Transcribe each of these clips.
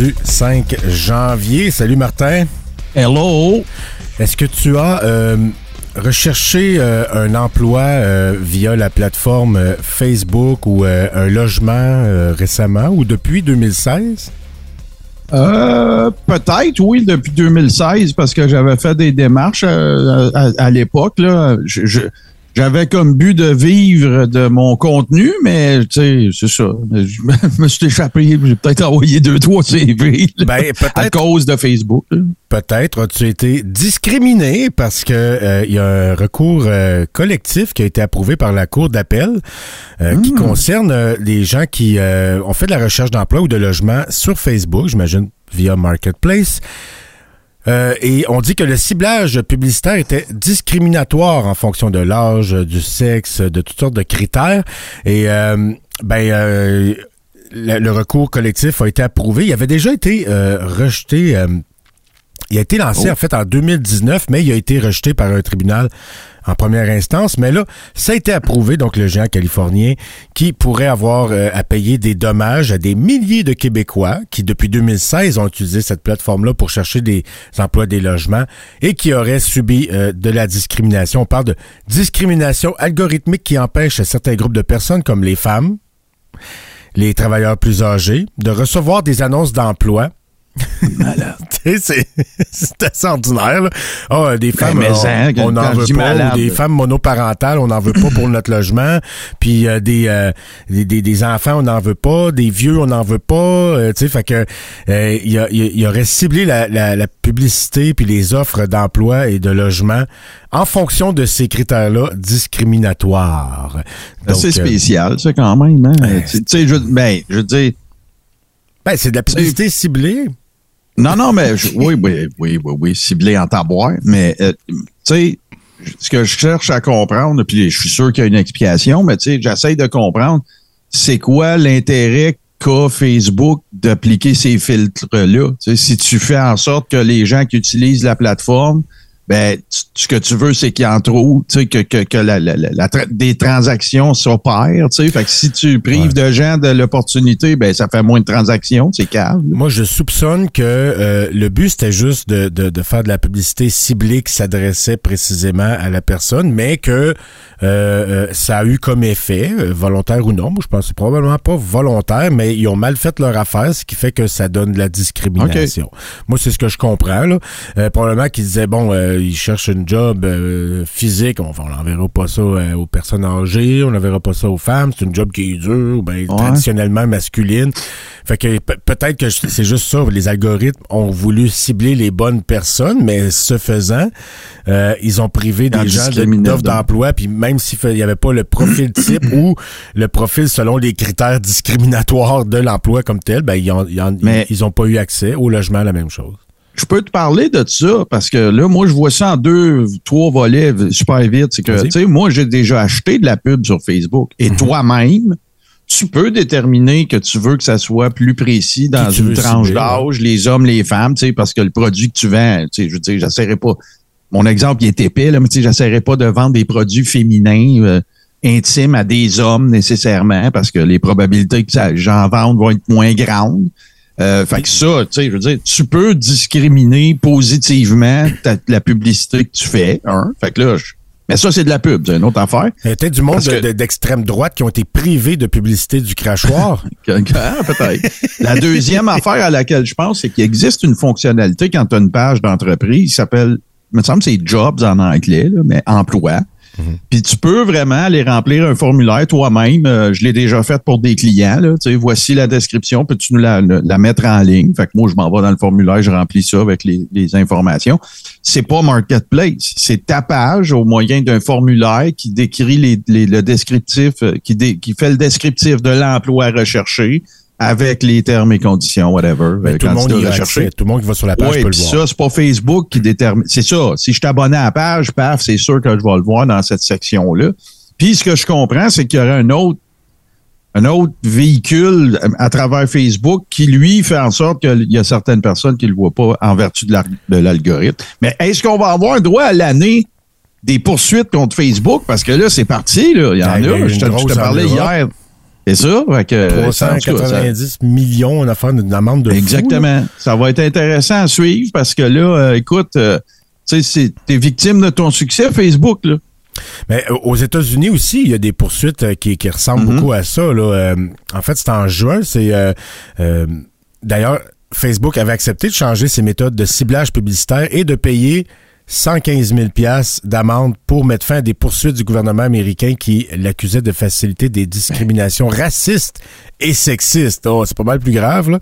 Du 5 janvier. Salut Martin. Hello. Est-ce que tu as euh, recherché euh, un emploi euh, via la plateforme euh, Facebook ou euh, un logement euh, récemment ou depuis 2016? Euh, peut-être, oui, depuis 2016, parce que j'avais fait des démarches euh, à, à l'époque. là. Je- je- J'avais comme but de vivre de mon contenu, mais tu sais, c'est ça. Je me suis échappé. J'ai peut-être envoyé deux, trois CV là, Ben, à cause de Facebook. peut-être as-tu été discriminé parce que euh, il y a un recours euh, collectif qui a été approuvé par la Cour d'appel euh, qui concerne euh, les gens qui euh, ont fait de la recherche d'emploi ou de logement sur Facebook, j'imagine via Marketplace. Euh, et on dit que le ciblage publicitaire était discriminatoire en fonction de l'âge, du sexe, de toutes sortes de critères. Et euh, ben euh, le, recours collectif a été approuvé. Il avait déjà été rejeté. Il a été lancé Oh. en fait en 2019, mais il a été rejeté par un tribunal en première instance. Mais là, ça a été approuvé, donc le géant californien qui pourrait avoir euh, à payer des dommages à des milliers de Québécois qui, depuis 2016, ont utilisé cette plateforme-là pour chercher des emplois, des logements et qui auraient subi euh, de la discrimination. On parle de discrimination algorithmique qui empêche certains groupes de personnes comme les femmes, les travailleurs plus âgés, de recevoir des annonces d'emploi sais, c'est c'est assez ordinaire. là. Ah, des femmes, mais on- n'en veut pas. Ou des femmes monoparentales, on n'en veut pas pour notre logement. Puis euh, des, euh, des, des- des enfants, on n'en veut pas. Des vieux, on n'en veut pas. Euh, tu sais, fait que euh, il, y a- y aurait ciblé la, la, la publicité puis les offres d'emploi et de logement en fonction de ces critères-là discriminatoires. C'est euh, spécial, ça, quand même. Hein? Tu tu sais, je, ben, je veux dire, ben, c'est de la publicité ciblée. Non, non, mais oui, oui, oui, oui, oui, ciblé en taboire. Mais, euh, tu sais, ce que je cherche à comprendre, puis je suis sûr qu'il y a une explication, mais tu sais, j'essaie de comprendre, c'est quoi l'intérêt qu'a Facebook d'appliquer ces filtres-là? Tu sais, si tu fais en sorte que les gens qui utilisent la plateforme, ben, ce que tu veux, c'est qu'il y en trouve, tu sais, que, que, que la, la- la- tra- des transactions s'opèrent, tu sais. Fait que si tu prives de gens de l'opportunité, ben, ça fait moins de transactions, c'est calme. Moi, je soupçonne que euh, le but, c'était juste de, de, de faire de la publicité ciblée qui s'adressait précisément à la personne, mais que euh, euh, ça a eu comme effet, euh, volontaire ou non, moi, je pense c'est probablement pas volontaire, mais ils ont mal fait leur affaire, ce qui fait que ça donne de la discrimination. Moi, c'est ce que je comprends. Là. Euh, probablement qu'ils disaient, bon, ils cherchent une job euh, physique, on on n'enverra pas ça euh, aux personnes âgées, on n'enverra pas ça aux femmes, c'est une job qui est dure, ben, traditionnellement masculine. Fait que pe- peut-être que c'est juste ça, les algorithmes ont voulu cibler les bonnes personnes, mais ce faisant, euh, ils ont privé des gens d'offres d'emploi, puis même s'il n'y avait pas le profil type ou le profil selon les critères discriminatoires de l'emploi comme tel, ben ils ont, ils ont pas eu accès au logement, la même chose. Je peux te parler de ça parce que là, moi, je vois ça en deux, trois volets super vite. C'est que, tu sais, moi, j'ai déjà acheté de la pub sur Facebook Mhm. et toi-même, tu peux déterminer que tu veux que ça soit plus précis dans une tranche d'âge, les hommes, les femmes, tu sais, parce que le produit que tu vends, tu sais, je veux dire, j'essaierai pas. Mon exemple, il est épais, là, mais tu sais, j'essaierai pas de vendre des produits féminins. euh, intimes à des hommes nécessairement parce que les probabilités que j'en vende vont être moins grandes. Euh, fait que ça, tu sais, je veux dire, tu peux discriminer positivement ta- la publicité que tu fais, hein. Fait que là, je- mais ça, c'est de la pub, c'est une autre affaire. Il y a du monde de- d'extrême droite qui ont été privés de publicité du crachoir. Ah, peut-être. La deuxième affaire à laquelle je pense, c'est qu'il existe une fonctionnalité quand tu as une page d'entreprise qui s'appelle, il me semble que c'est Jobs en anglais, là, mais emploi. Puis tu peux vraiment aller remplir un formulaire toi-même. Euh, je l'ai déjà fait pour des clients. Là. Tu sais, voici la description, peux-tu nous la, la mettre en ligne? Fait que moi, je m'en vais dans le formulaire, je remplis ça avec les, les informations. C'est pas Marketplace, c'est ta page au moyen d'un formulaire qui décrit les, les- le descriptif, euh, qui, qui fait le descriptif de l'emploi recherché avec les termes et conditions, whatever. Ben, euh, tout le monde y accès. Tout le monde qui va sur la page peut le puis voir. ça, c'est pas Facebook qui détermine. C'est ça. Si je suis abonné à la page, paf, c'est sûr que je vais le voir dans cette section-là. Puis ce que je comprends, c'est qu'il y aurait un autre, un autre véhicule à travers Facebook qui, lui, fait en sorte qu'il y a certaines personnes qui ne le voient pas en vertu de la- de l'algorithme. Mais est-ce qu'on va avoir un droit à l'année des poursuites contre Facebook? Parce que là, c'est parti, là. Il y en y a Je te, je te parlais hier. C'est ça? Fait que, en tout cas, ça- 390 millions d'une amende de fou. Exactement. Ça va être intéressant à suivre parce que là, euh, écoute, euh, tu sais, tu es victime de ton succès, Facebook. Là. Mais euh, aux États-Unis aussi, il y a des poursuites euh, qui, qui ressemblent Mhm. beaucoup à ça. Là. Euh, en fait, c'est en juin. C'est euh, euh, d'ailleurs Facebook avait accepté de changer ses méthodes de ciblage publicitaire et de payer 115 000 piastres d'amende pour mettre fin à des poursuites du gouvernement américain qui l'accusait de faciliter des discriminations racistes et sexistes. Oh, c'est pas mal plus grave. Là.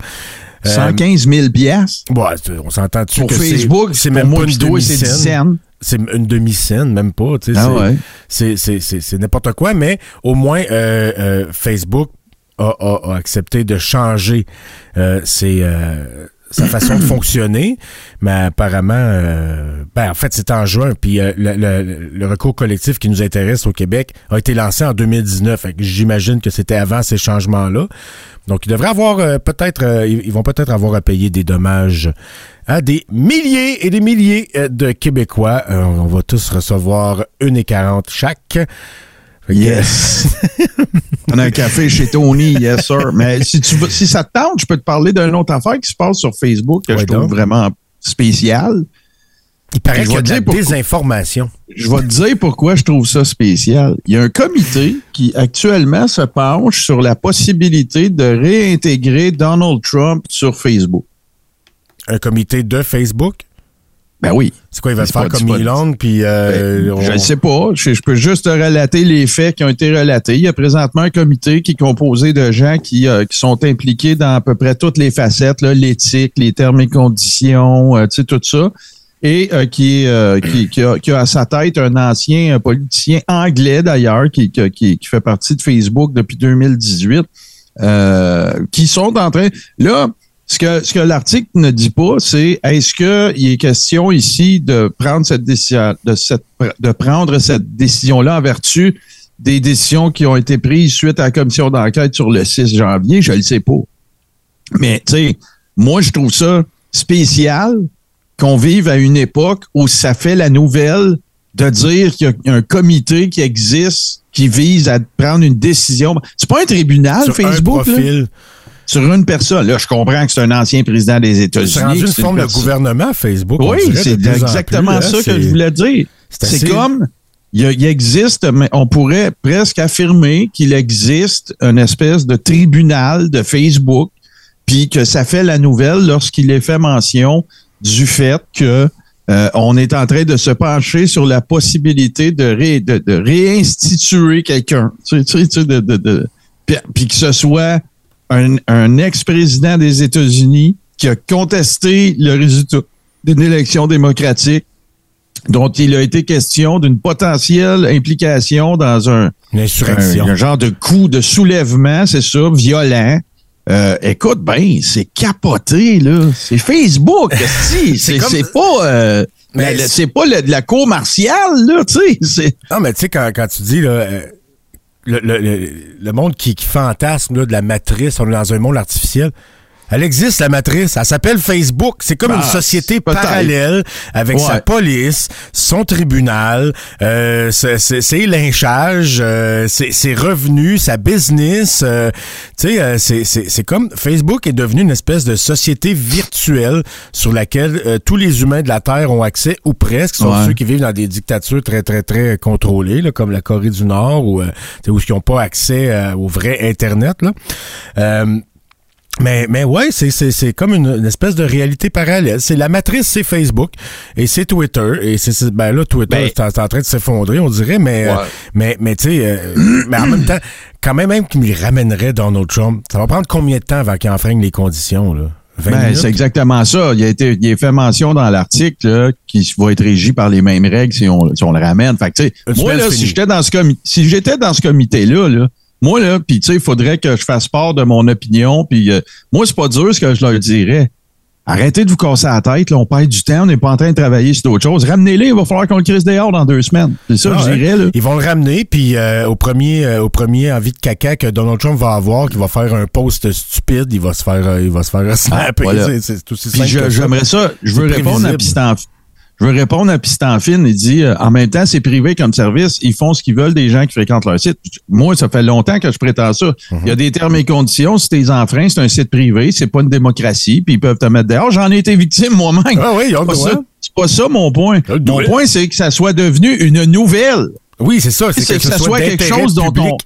Euh, 115 000 piastres? Bon, on s'entend dessus pour que Facebook. c'est même pas une toi, c'est 10 demi-scène. C'est une demi-scène, même pas. Ah c'est- ouais. c'est, c'est, c'est, c'est n'importe quoi, mais au moins euh, euh, Facebook a, a- a accepté de changer euh, ses, euh, sa façon de fonctionner, mais apparemment, euh, ben, en fait, c'est en juin, puis euh, le, le- le recours collectif qui nous intéresse au Québec a été lancé en 2019. Fait que j'imagine que c'était avant ces changements-là. Donc, ils devraient avoir euh, peut-être, euh, ils vont peut-être avoir à payer des dommages à des milliers et des milliers euh, de Québécois. On va tous recevoir une et 40 chaque. Yes. On a un café chez Tony, yes sir. Mais si tu veux, si ça te tente, je peux te parler d'une autre affaire qui se passe sur Facebook que Ouais, je trouve donc. vraiment spéciale. Il paraît qu'il y a vais de la dire pourquoi. désinformation. Je vais te dire pourquoi je trouve ça spécial. Il y a un comité qui actuellement se penche sur la possibilité de réintégrer Donald Trump sur Facebook. Un comité de Facebook? Ben oui. C'est quoi, il va C'est faire comme Elon, puis... euh, Ben, on- Je ne sais pas. Je, je peux juste te relater les faits qui ont été relatés. Il y a présentement un comité qui est composé de gens qui, euh, qui sont impliqués dans à peu près toutes les facettes, là, l'éthique, les termes et conditions, euh, tu sais, tout ça. Et euh, qui, euh, qui, qui a, qui a à sa tête un ancien politicien anglais d'ailleurs, qui, qui, qui- qui fait partie de Facebook depuis 2018, euh, qui sont en train. Là, ce que, ce que l'article ne dit pas, c'est est-ce qu'il est question ici de prendre cette décision, de, cette, de prendre cette décision-là en vertu des décisions qui ont été prises suite à la commission d'enquête sur le 6 janvier? Je ne le sais pas. Mais, tu sais, moi, je trouve ça spécial qu'on vive à une époque où ça fait la nouvelle de dire qu'il y a un comité qui existe qui vise à prendre une décision. C'est pas un tribunal, sur Facebook, un là. Sur une personne. Là, je comprends que c'est un ancien président des C'est États-Unis. rendu une c'est forme de gouvernement, Facebook. Oui, c'est plus exactement plus, hein, ça que c'est- je voulais dire. c'est C'est comme, il, existe, mais on pourrait presque affirmer qu'il existe une espèce de tribunal de Facebook, puis que ça fait la nouvelle lorsqu'il est fait mention du fait que euh, on est en train de se pencher sur la possibilité de, ré- de, de réinstituer quelqu'un. Tu sais, tu sais, tu sais, de, de, puis que ce soit un, un ex-président des États-Unis qui a contesté le résultat d'une élection démocratique dont il a été question d'une potentielle implication dans un, Une insurrection. un, un genre de coup de soulèvement, c'est ça, violent. Euh, écoute, ben, c'est capoté, là. C'est Facebook, c'est comme- pas... euh, Mais la- la- c'est- pas de la cour martiale, là, tu sais. Non, mais tu sais, quand, quand tu dis, là, euh, le, le, le, monde qui, qui fantasme là, de la matrice, on est dans un monde artificiel. Elle existe, la matrice. Elle s'appelle Facebook. C'est comme Ah, une société peut-être. parallèle avec Ouais. sa police, son tribunal, euh, ses, lynchages, euh, ses, ses revenus, sa business. euh, tu sais, euh, c'est- c'est c'est comme Facebook est devenu une espèce de société virtuelle sur laquelle euh, tous les humains de la Terre ont accès, ou presque, sauf Ouais. ceux qui vivent dans des dictatures très, très, très contrôlées, là, comme la Corée du Nord, ou euh, sais, où ils n'ont pas accès au vrai Internet. Là. Mais, mais ouais, c'est, c'est, c'est comme une, une espèce de réalité parallèle. C'est la matrice, c'est Facebook et c'est Twitter. Et c'est, ben là, Twitter, Ben- c'est, en, c'est en train de s'effondrer, on dirait, mais, euh, mais, mais tu sais, euh, mais en même temps, quand même, même qu'il ramènerait Donald Trump, ça va prendre combien de temps avant qu'il enfreigne les conditions, là? 20 Ben, c'est exactement ça. Il a été, il est fait mention dans l'article là, qui va être régi par les mêmes règles si on, si on le ramène. Fait que, tu sais, Une moi, là, si j'étais dans ce comité, si j'étais dans ce comité-là, là, moi, là, puis tu sais, il faudrait que je fasse part de mon opinion. Puis euh, moi, c'est pas dur ce que je leur dirais. Arrêtez de vous casser la tête. Là, on perd du temps. On n'est pas en train de travailler sur d'autres choses. Ramenez-les. Il va falloir qu'on le crisse dehors dans deux semaines. C'est ça Ah je dirais. Là. Ils vont le ramener, puis euh, au premier euh, au premier envie de caca que Donald Trump va avoir, qui va faire un post stupide, il va se faire euh, il va se faire snapper. voilà. C'est- aussi simple j'aimerais ça. Je veux répondre à prévisible. Je veux répondre à Piston Fine. Il dit, euh, en même temps, c'est privé comme service. Ils font ce qu'ils veulent des gens qui fréquentent leur site. Moi, ça fait longtemps que je prétends ça. Mhm. Il y a des termes et conditions. Si t'es enfreint, c'est un site privé. C'est pas une démocratie. Puis ils peuvent te mettre dehors. J'en ai été victime moi-même. Ah oui, C'est le pas, ça, c'est pas ça mon point. Mon point, c'est que ça soit devenu une nouvelle. Oui, c'est ça, c'est C'est que, que ça soit quelque chose dont on-.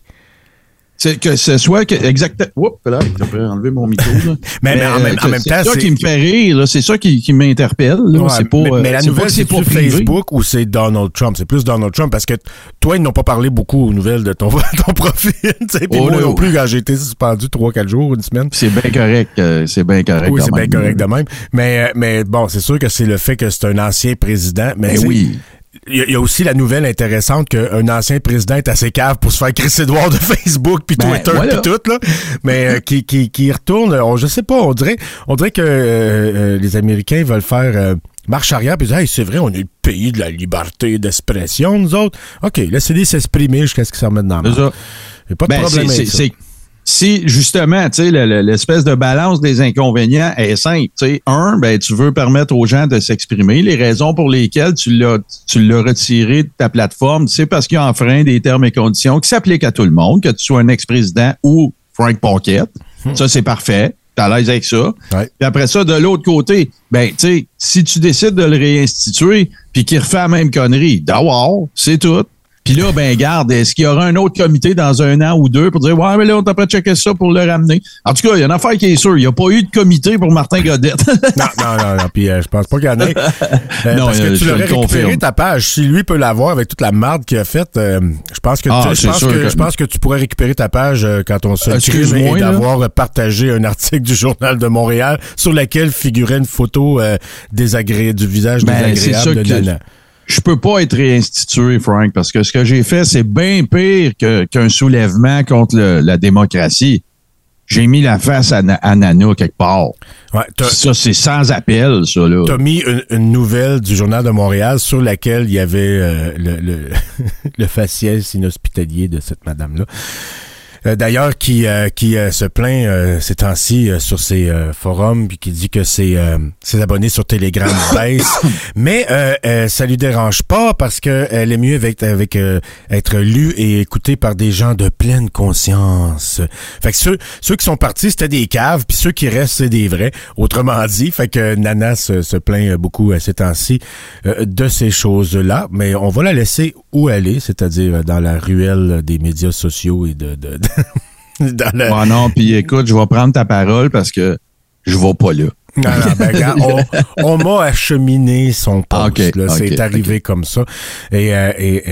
C'est que ce soit que exactement. Oups, là, je devrais enlever mon micro. Là. Mais- mais en même- en que même c'est temps, ça qui me fait rire. C'est ça qui, qui m'interpelle. Ouais, c'est pas. mais, euh, mais la pas nouvelle, c'est privé. Facebook ou c'est Donald Trump? C'est plus Donald Trump parce que toi, ils n'ont pas parlé beaucoup aux nouvelles de ton, ton profil. Puis Oh, moi non oh. plus, quand j'ai été suspendu 3-4 jours, une semaine. C'est bien correct. euh, c'est bien correct. Oui, c'est bien correct de même. Mais, euh, mais bon, c'est sûr que c'est le fait que c'est un ancien président. Mais Ben tu sais, oui. Il y, a- il y a aussi la nouvelle intéressante qu'un ancien président est assez cave pour se faire crisser dehors de Facebook puis Ben, Twitter voilà. puis tout là, mais euh, qui, qui, qui retourne, on, je sais pas, on dirait, on dirait que euh, euh, les Américains veulent faire euh, marche arrière puis hey, c'est vrai, on est le pays de la liberté d'expression nous autres. Ok, laissez-les s'exprimer jusqu'à ce qu'ils s'en remettent dans la main. pas de Ben, problème si justement, tu sais, le- le- l'espèce de balance des inconvénients est simple. Tu sais, un, ben, tu veux permettre aux gens de s'exprimer. Les raisons pour lesquelles tu l'as, tu l'as retiré de ta plateforme, c'est parce qu'il y a enfreint des termes et conditions qui s'appliquent à tout le monde, que tu sois un ex-président ou Frank Pocket. Ça, c'est parfait. T'es à l'aise avec ça. Ouais. Puis après ça, de l'autre côté, ben, tu sais, si tu décides de le réinstituer puis qu'il refait la même connerie, d'avoir, c'est tout. Puis là, ben, garde, est-ce qu'il y aura un autre comité dans un an ou deux pour dire, ouais, mais là, on t'a pas checké ça pour le ramener? En tout cas, il y a une affaire qui est sûre. Il n'y a pas eu de comité pour Martin Godette. Non, non, non, non. Puis euh, je pense pas qu'il y en ait. Euh, Non, parce euh, que je tu l'aurais récupéré ta page. Si lui peut l'avoir avec toute la marde qu'il a faite, euh, je pense que Ah, tu- je pense que, que- je pense que tu pourrais récupérer ta page euh, quand on se Excuse-moi, et là. d'avoir partagé un article du journal de Montréal sur lequel figurait une photo euh, désagré- du visage Ben, désagréable de Nana. Je peux pas être réinstitué, Frank, parce que ce que j'ai fait, c'est bien pire qu'un soulèvement contre le- la démocratie. J'ai mis la face à, Na- à Nana quelque part. Ouais, Ça, c'est sans appel, ça, là. T'as mis une, une nouvelle du Journal de Montréal sur laquelle il y avait euh, le, le, le faciès inhospitalier de cette madame-là. Euh, D'ailleurs, qui, euh, qui euh, se plaint euh, ces temps-ci euh, sur ses euh, forums, puis qui dit que ses, euh, ses abonnés sur Telegram baissent. Mais ça lui dérange pas parce que elle est mieux avec, avec euh, être lue et écoutée par des gens de pleine conscience. Fait que ceux, ceux qui sont partis, c'était des caves, puis ceux qui restent, c'est des vrais. Autrement dit, fait que Nana se, se plaint beaucoup à ces temps-ci euh, de ces choses-là, mais on va la laisser où elle est, c'est-à-dire dans la ruelle des médias sociaux et de... de, de- dans non, puis écoute, je vais prendre ta parole parce que je vais pas là. Non, non, ben, regarde, on, on m'a acheminé son poste. Ah, ok, là, ok, c'est arrivé comme ça. Et, euh, et,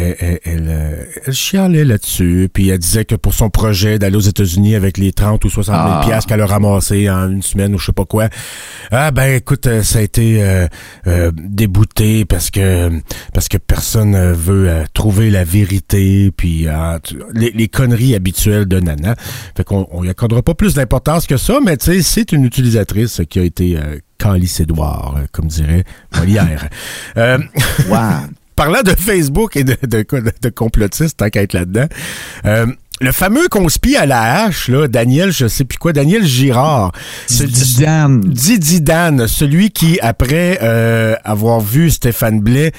elle, euh, elle chialait là-dessus. Puis elle disait que pour son projet d'aller aux États-Unis avec les 30 ou 60 000 Ah. piastres qu'elle a ramassé en une semaine ou je sais pas quoi. Ah ben écoute, euh, ça a été euh, euh, débouté parce que parce que personne veut trouver la vérité. Puis euh, les, les conneries habituelles de Nana. Fait qu'on on y accordera pas plus d'importance que ça, mais tu sais, c'est une utilisatrice qui a été euh, Édouard, euh, comme dirait Molière. euh, Wow. parlant de Facebook et de, de, quoi- de, de complotistes, tant qu'à être là-dedans, euh, le fameux conspi à la hache, là, Daniel, je sais plus quoi, Daniel Girard. ce- Zidane. Didi Dan, celui qui, après euh, avoir vu Stéphane Blais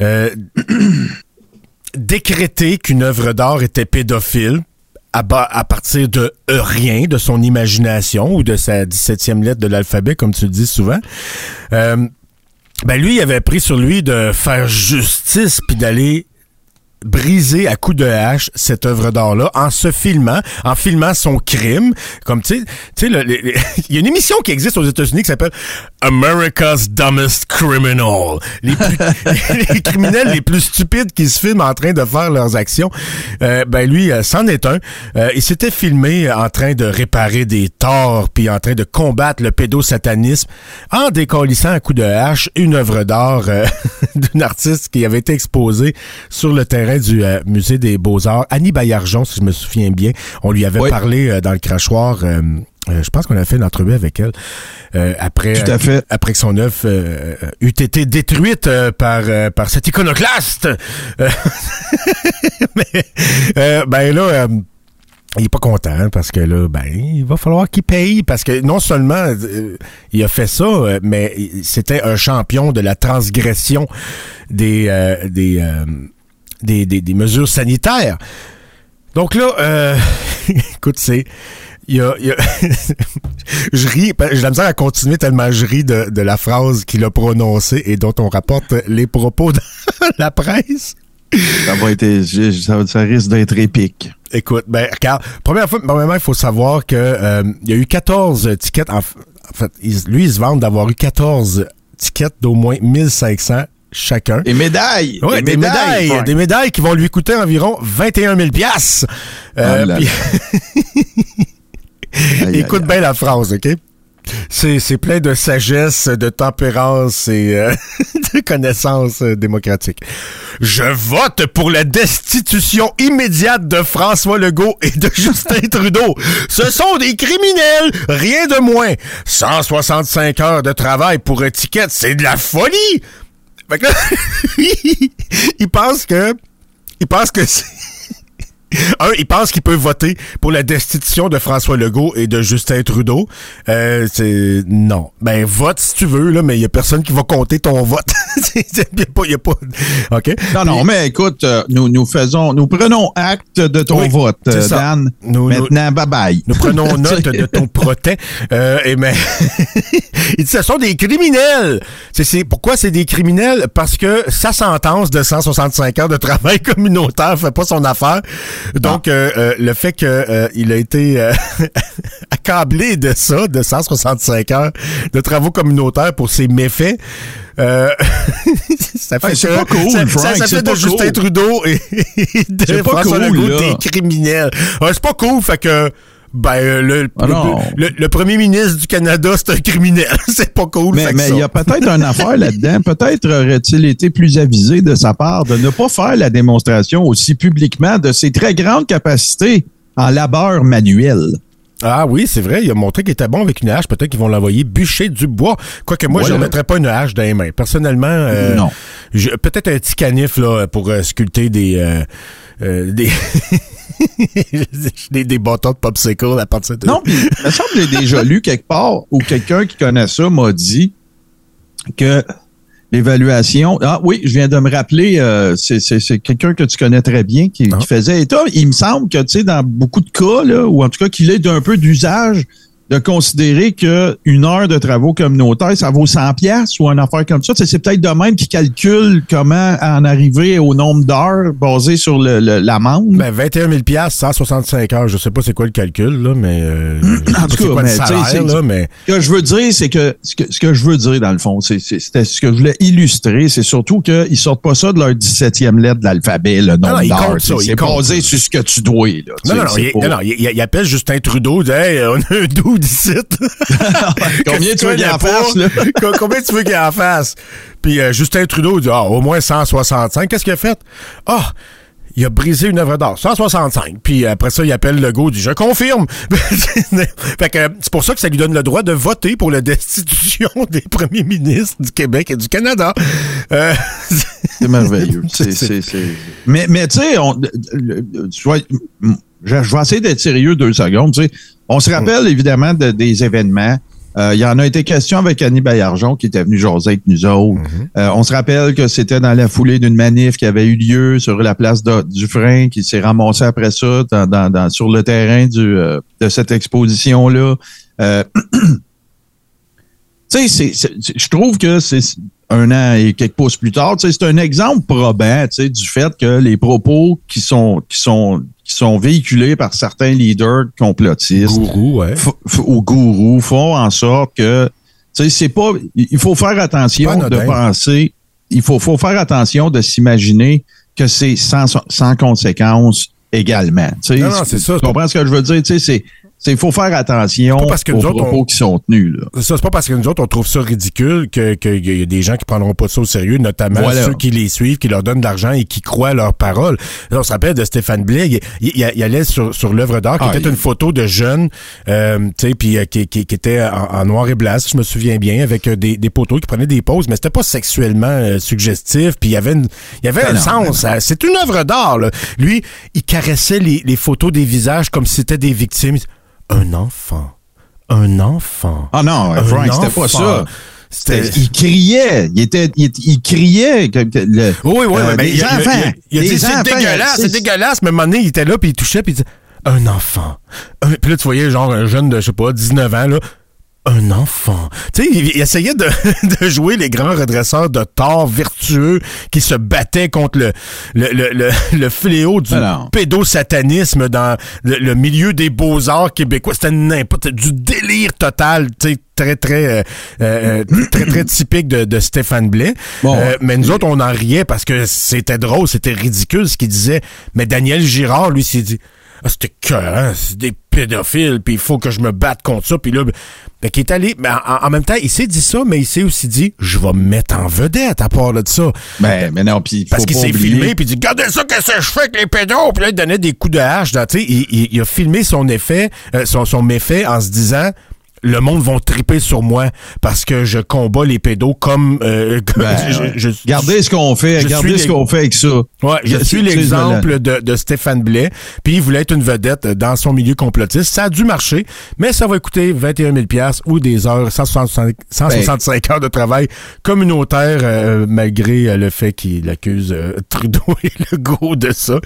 euh, décréter qu'une œuvre d'art était pédophile à, partir de euh, rien, de son imagination ou de sa 17e lettre de l'alphabet, comme tu le dis souvent, euh, ben lui, il avait pris sur lui de faire justice puis d'aller briser à coups de hache cette œuvre d'art-là en se filmant, en filmant son crime. Comme, tu sais, il y a une émission qui existe aux États-Unis qui s'appelle America's Dumbest Criminal. Les, criminels les plus stupides qui se filment en train de faire leurs actions. Euh, ben lui, euh, c'en est un. Euh, il s'était filmé en train de réparer des torts puis en train de combattre le pédosatanisme en décollissant à coups de hache une œuvre d'art d'une artiste qui avait été exposée sur le terrain directrice du euh, Musée des Beaux-Arts, Annie Baillargeon, si je me souviens bien. On lui avait Oui. parlé euh, dans le crachoir. euh, je pense qu'on a fait une entrevue avec elle euh, après Tout à fait. après que son œuvre euh, eût été détruite par par cet iconoclaste. Mais ben là il est pas content parce que là, ben, il va falloir qu'il paye parce que non seulement euh, il a fait ça, euh, mais c'était un champion de la transgression des euh, des, des, des des mesures sanitaires. Donc là, euh, écoute, c'est il y a, il y a- je ris, j'ai la misère à continuer tellement je ris de, de la phrase qu'il a prononcée et dont on rapporte les propos dans la presse. Ça va être, ça, ça risque d'être épique. Écoute, ben, regarde, première fois, premièrement, il faut savoir que euh, il y a eu 14 tickets. En, fait, lui, il se vante d'avoir eu 14 tickets d'au moins 1500 chacun. Et médailles! Ouais, des médailles, des médailles qui vont lui coûter environ 21 000 piastres. Euh, Ah aïe, Écoute bien la phrase, OK? C'est, c'est plein de sagesse, de tempérance et euh, de connaissances euh, démocratiques. Je vote pour la destitution immédiate de François Legault et de Justin Trudeau. Ce sont des criminels, rien de moins. 165 heures de travail pour étiquette, c'est de la folie. Fait que là, il pense que il pense que c'est un, il pense qu'il peut voter pour la destitution de François Legault et de Justin Trudeau. Euh, c'est non. Ben vote si tu veux là, mais il y a personne qui va compter ton vote. Y a pas, y a pas. Ok? Non, non, mais écoute, euh, nous, nous faisons, nous prenons acte de ton Oui, vote, euh. Dan. Nous- nous- Maintenant, bye bye. Nous prenons note de ton protet. Euh, et mais il dit ce sont des criminels. C'est, c'est pourquoi c'est des criminels? Parce que sa sentence de 165 heures de travail communautaire fait pas son affaire. Donc euh, euh, le fait que euh, a été euh, accablé de ça, de 165 heures de travaux communautaires pour ses méfaits. Euh, ça fait Hey, que- pas cool, ça, Frank, ça, ça c'est fait de pas Justin cool. Trudeau et, et de C'est pas François cool, Legault là. des criminels. C'est pas cool, fait que ben euh, le, Ah le, le- le premier ministre du Canada, c'est un criminel. c'est pas cool. Mais mais il y a peut-être une affaire là-dedans. Peut-être aurait-il été plus avisé de sa part de ne pas faire la démonstration aussi publiquement de ses très grandes capacités en labeur manuel. Ah oui, c'est vrai, il a montré qu'il était bon avec une hache. Peut-être qu'ils vont l'envoyer bûcher du bois. Quoique moi, je ne mettrais pas une hache dans les mains. Personnellement, euh, Non. peut-être un petit canif là, pour euh, sculpter des... des, des, des bâtons de popsicle à partir de... Non, puis il me semble que j'ai déjà lu quelque part où quelqu'un qui connaît ça m'a dit que l'évaluation. Ah oui, je viens de me rappeler, euh, c'est- c'est c'est quelqu'un que tu connais très bien qui, Ah. qui faisait état. Il me semble que, tu sais, dans beaucoup de cas, là, ou en tout cas qu'il est d'un peu d'usage de considérer que une heure de travaux communautaires, ça vaut 100 pièces ou une affaire comme ça. C'est peut-être de même qu'ils calculent comment en arriver au nombre d'heures basé sur l'amende. Le, le, ben 21 000 pièces, 165 heures. Je sais pas c'est quoi le calcul là, mais euh, en tout cas, quoi mais, là, mais ce que je veux dire, c'est que ce, que ce que je veux dire dans le fond, c'est ce que je voulais illustrer, c'est surtout qu'ils sortent pas ça de leur 17e lettre de l'alphabet, le nombre d'heures. C'est basé sur ce que tu dois. Là, non, non, non, il, pas... non, il, appelle Justin Trudeau, dit, hey, on a 12 combien tu veux qu'il en fasse, combien tu veux qu'il en fasse? Puis euh, Justin Trudeau dit, ah, au moins 165. Qu'est-ce qu'il a fait? Ah! Il a brisé une œuvre d'art, 165. Puis après ça, il appelle Legault, dit « Je confirme! » Fait que euh, c'est pour ça que ça lui donne le droit de voter pour la destitution des premiers ministres du Québec et du Canada. Euh, c'est merveilleux. Mais, mais tu sais, je vais essayer d'être sérieux deux secondes. T'sais. On se rappelle évidemment de- des événements. Euh, il y en a été question avec Annie Baillargeon qui était venue jaser avec nous autres. Euh, on se rappelle que c'était dans la foulée d'une manif qui avait eu lieu sur la place de- du frein, qui s'est ramassé après ça dans, dans- dans- sur le terrain du, euh, de cette exposition-là. Euh, tu sais, je trouve que c'est un an et quelques pouces plus tard, tu sais, c'est un exemple probant tu sais, du fait que les propos qui sont, qui sont, qui sont véhiculés par certains leaders complotistes gourou, ouais. aux gourous font en sorte que, tu sais, c'est pas, il faut faire attention de penser, il faut, faut faire attention de s'imaginer que c'est sans, sans conséquence également. Tu sais, Non, non, c'est ça. Tu comprends ce que je veux dire? Tu sais, c'est, Il faut faire attention pas parce que aux nous autres, propos on- qui sont tenus. Là. Ça, c'est pas parce que nous autres, on trouve ça ridicule que qu'il y a des gens qui prendront pas ça au sérieux, notamment Voilà. ceux qui les suivent, qui leur donnent de l'argent et qui croient à leurs paroles. Là, on se rappelle de Stéphane Blais, il, il- il allait sur, sur l'œuvre d'art, qui Ah, était une photo de jeunes, euh, tu sais, puis euh, qui, qui, qui était en, en noir et blanc, si je me souviens bien, avec euh, des, des poteaux qui prenaient des poses, mais c'était pas sexuellement euh, suggestif, puis il y avait une, il y avait Ben un non, sens. C'est une œuvre d'art. là. Lui, il caressait les, les photos des visages comme si c'était des victimes. Un enfant. Un enfant. Ah non, Un Frank, c'était pas ça. Il criait. Il, était, il, il criait. le- Oui, oui, euh, des il, enfants. il c'est dégueulasse, c'est dégueulasse. Mais à un moment donné, il était là, puis il touchait, puis il disait un enfant. Puis là, tu voyais genre un jeune de, je sais pas, 19 ans, là. Un enfant. Tu sais, il, il essayait de, de jouer les grands redresseurs de tort vertueux qui se battaient contre le, le, le, le, le fléau du Alors. pédosatanisme dans le, le milieu des beaux-arts québécois. C'était n'importe du délire total, tu sais, très, très, euh, euh, très, très typique de, de Stéphane Blais. Bon. Euh, mais nous autres, on en riait parce que c'était drôle, c'était ridicule ce qu'il disait. Mais Daniel Girard, lui, s'est dit, ah, c'était cœur, c'est des pédophiles, puis il faut que je me batte contre ça. Puis là, ben, qui est allé, mais en, en même temps, il s'est dit ça, mais il s'est aussi dit, je vais me mettre en vedette à part de ça. Ben, mais non, puis Parce qu'il s'est filmé, puis il dit, regardez ça, qu'est-ce que je fais avec les pédos? Puis là, il donnait des coups de hache. tu sais, il, il- il a filmé son effet, euh, son, son méfait en se disant, le monde vont triper sur moi parce que je combats les pédos comme... euh, comme- Ben, je- ouais. je- Regardez ce qu'on fait. Regardez ce qu'on fait avec ça. Ouais, je Je- suis l'exemple de, de Stéphane Blais, puis il voulait être une vedette dans son milieu complotiste. Ça a dû marcher, mais ça va coûter 21 000 piastres ou des heures, 165, 165 heures de travail communautaire, euh, malgré euh, le fait qu'il accuse euh, Trudeau et Legault de ça.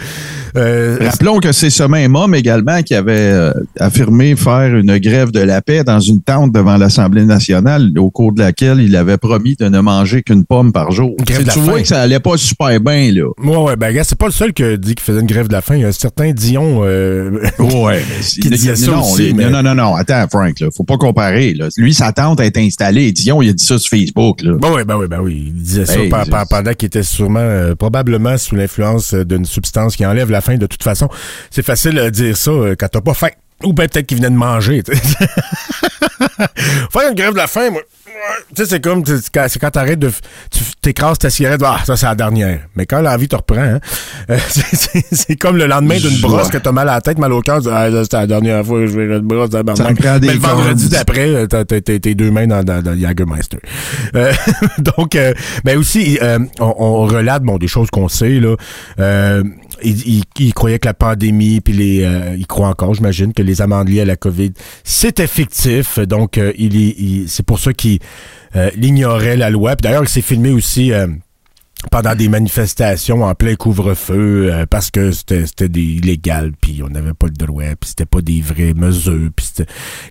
Rappelons que c'est ce même homme également qui avait affirmé faire une grève de la paix dans une tente devant l'Assemblée nationale, au cours de laquelle il avait promis de ne manger qu'une pomme par jour. Une grève Tu de la vois faim. que ça allait pas super bien, là. Ouais, ouais, ben, gars, c'est pas le seul qui a dit qu'il faisait une grève de la faim. Il y a un certain Dion. euh, Ouais, Qui disait ça non, aussi, les- mais- non, non, non, attends, Frank, là, faut pas comparer. Là. Lui, sa tente a été installée. Dion, il a dit ça sur Facebook. Là. Ben oui, ben oui, ben oui. Il disait ça pendant qu'il était sûrement, euh, probablement sous l'influence euh, d'une substance qui enlève la faim. De toute façon, c'est facile de dire ça euh, quand t'as pas faim. Ou ben peut-être qu'il venait de manger. Faire une grève de la faim, moi. Tu sais, c'est comme, tu- c'est quand c'est t'arrêtes de, tu t'écrases ta cigarette, ah, ça c'est la dernière. Mais quand l'envie te reprend, hein, euh, c'est- c'est c'est comme le lendemain d'une brosse que t'as mal à la tête, mal au cœur, ah, c'était la dernière fois que je vais une brosse dans Mais le vendredi d'après, euh, t'as t'as- t'as tes deux mains dans, dans, dans le Jagermeister. Euh, donc, euh, ben aussi, euh, on, on relate bon des choses qu'on sait là. Euh, il, il- il croyait que la pandémie, puis les, euh, il croit encore, j'imagine, que les amendes liées à la COVID, c'était fictif. Donc, euh, il, il- c'est pour ça qu'il euh, ignorait la loi. Puis d'ailleurs, il s'est filmé aussi. Pendant des manifestations en plein couvre-feu euh, parce que c'était illégal puis on n'avait pas le droit puis c'était pas des vraies mesures puis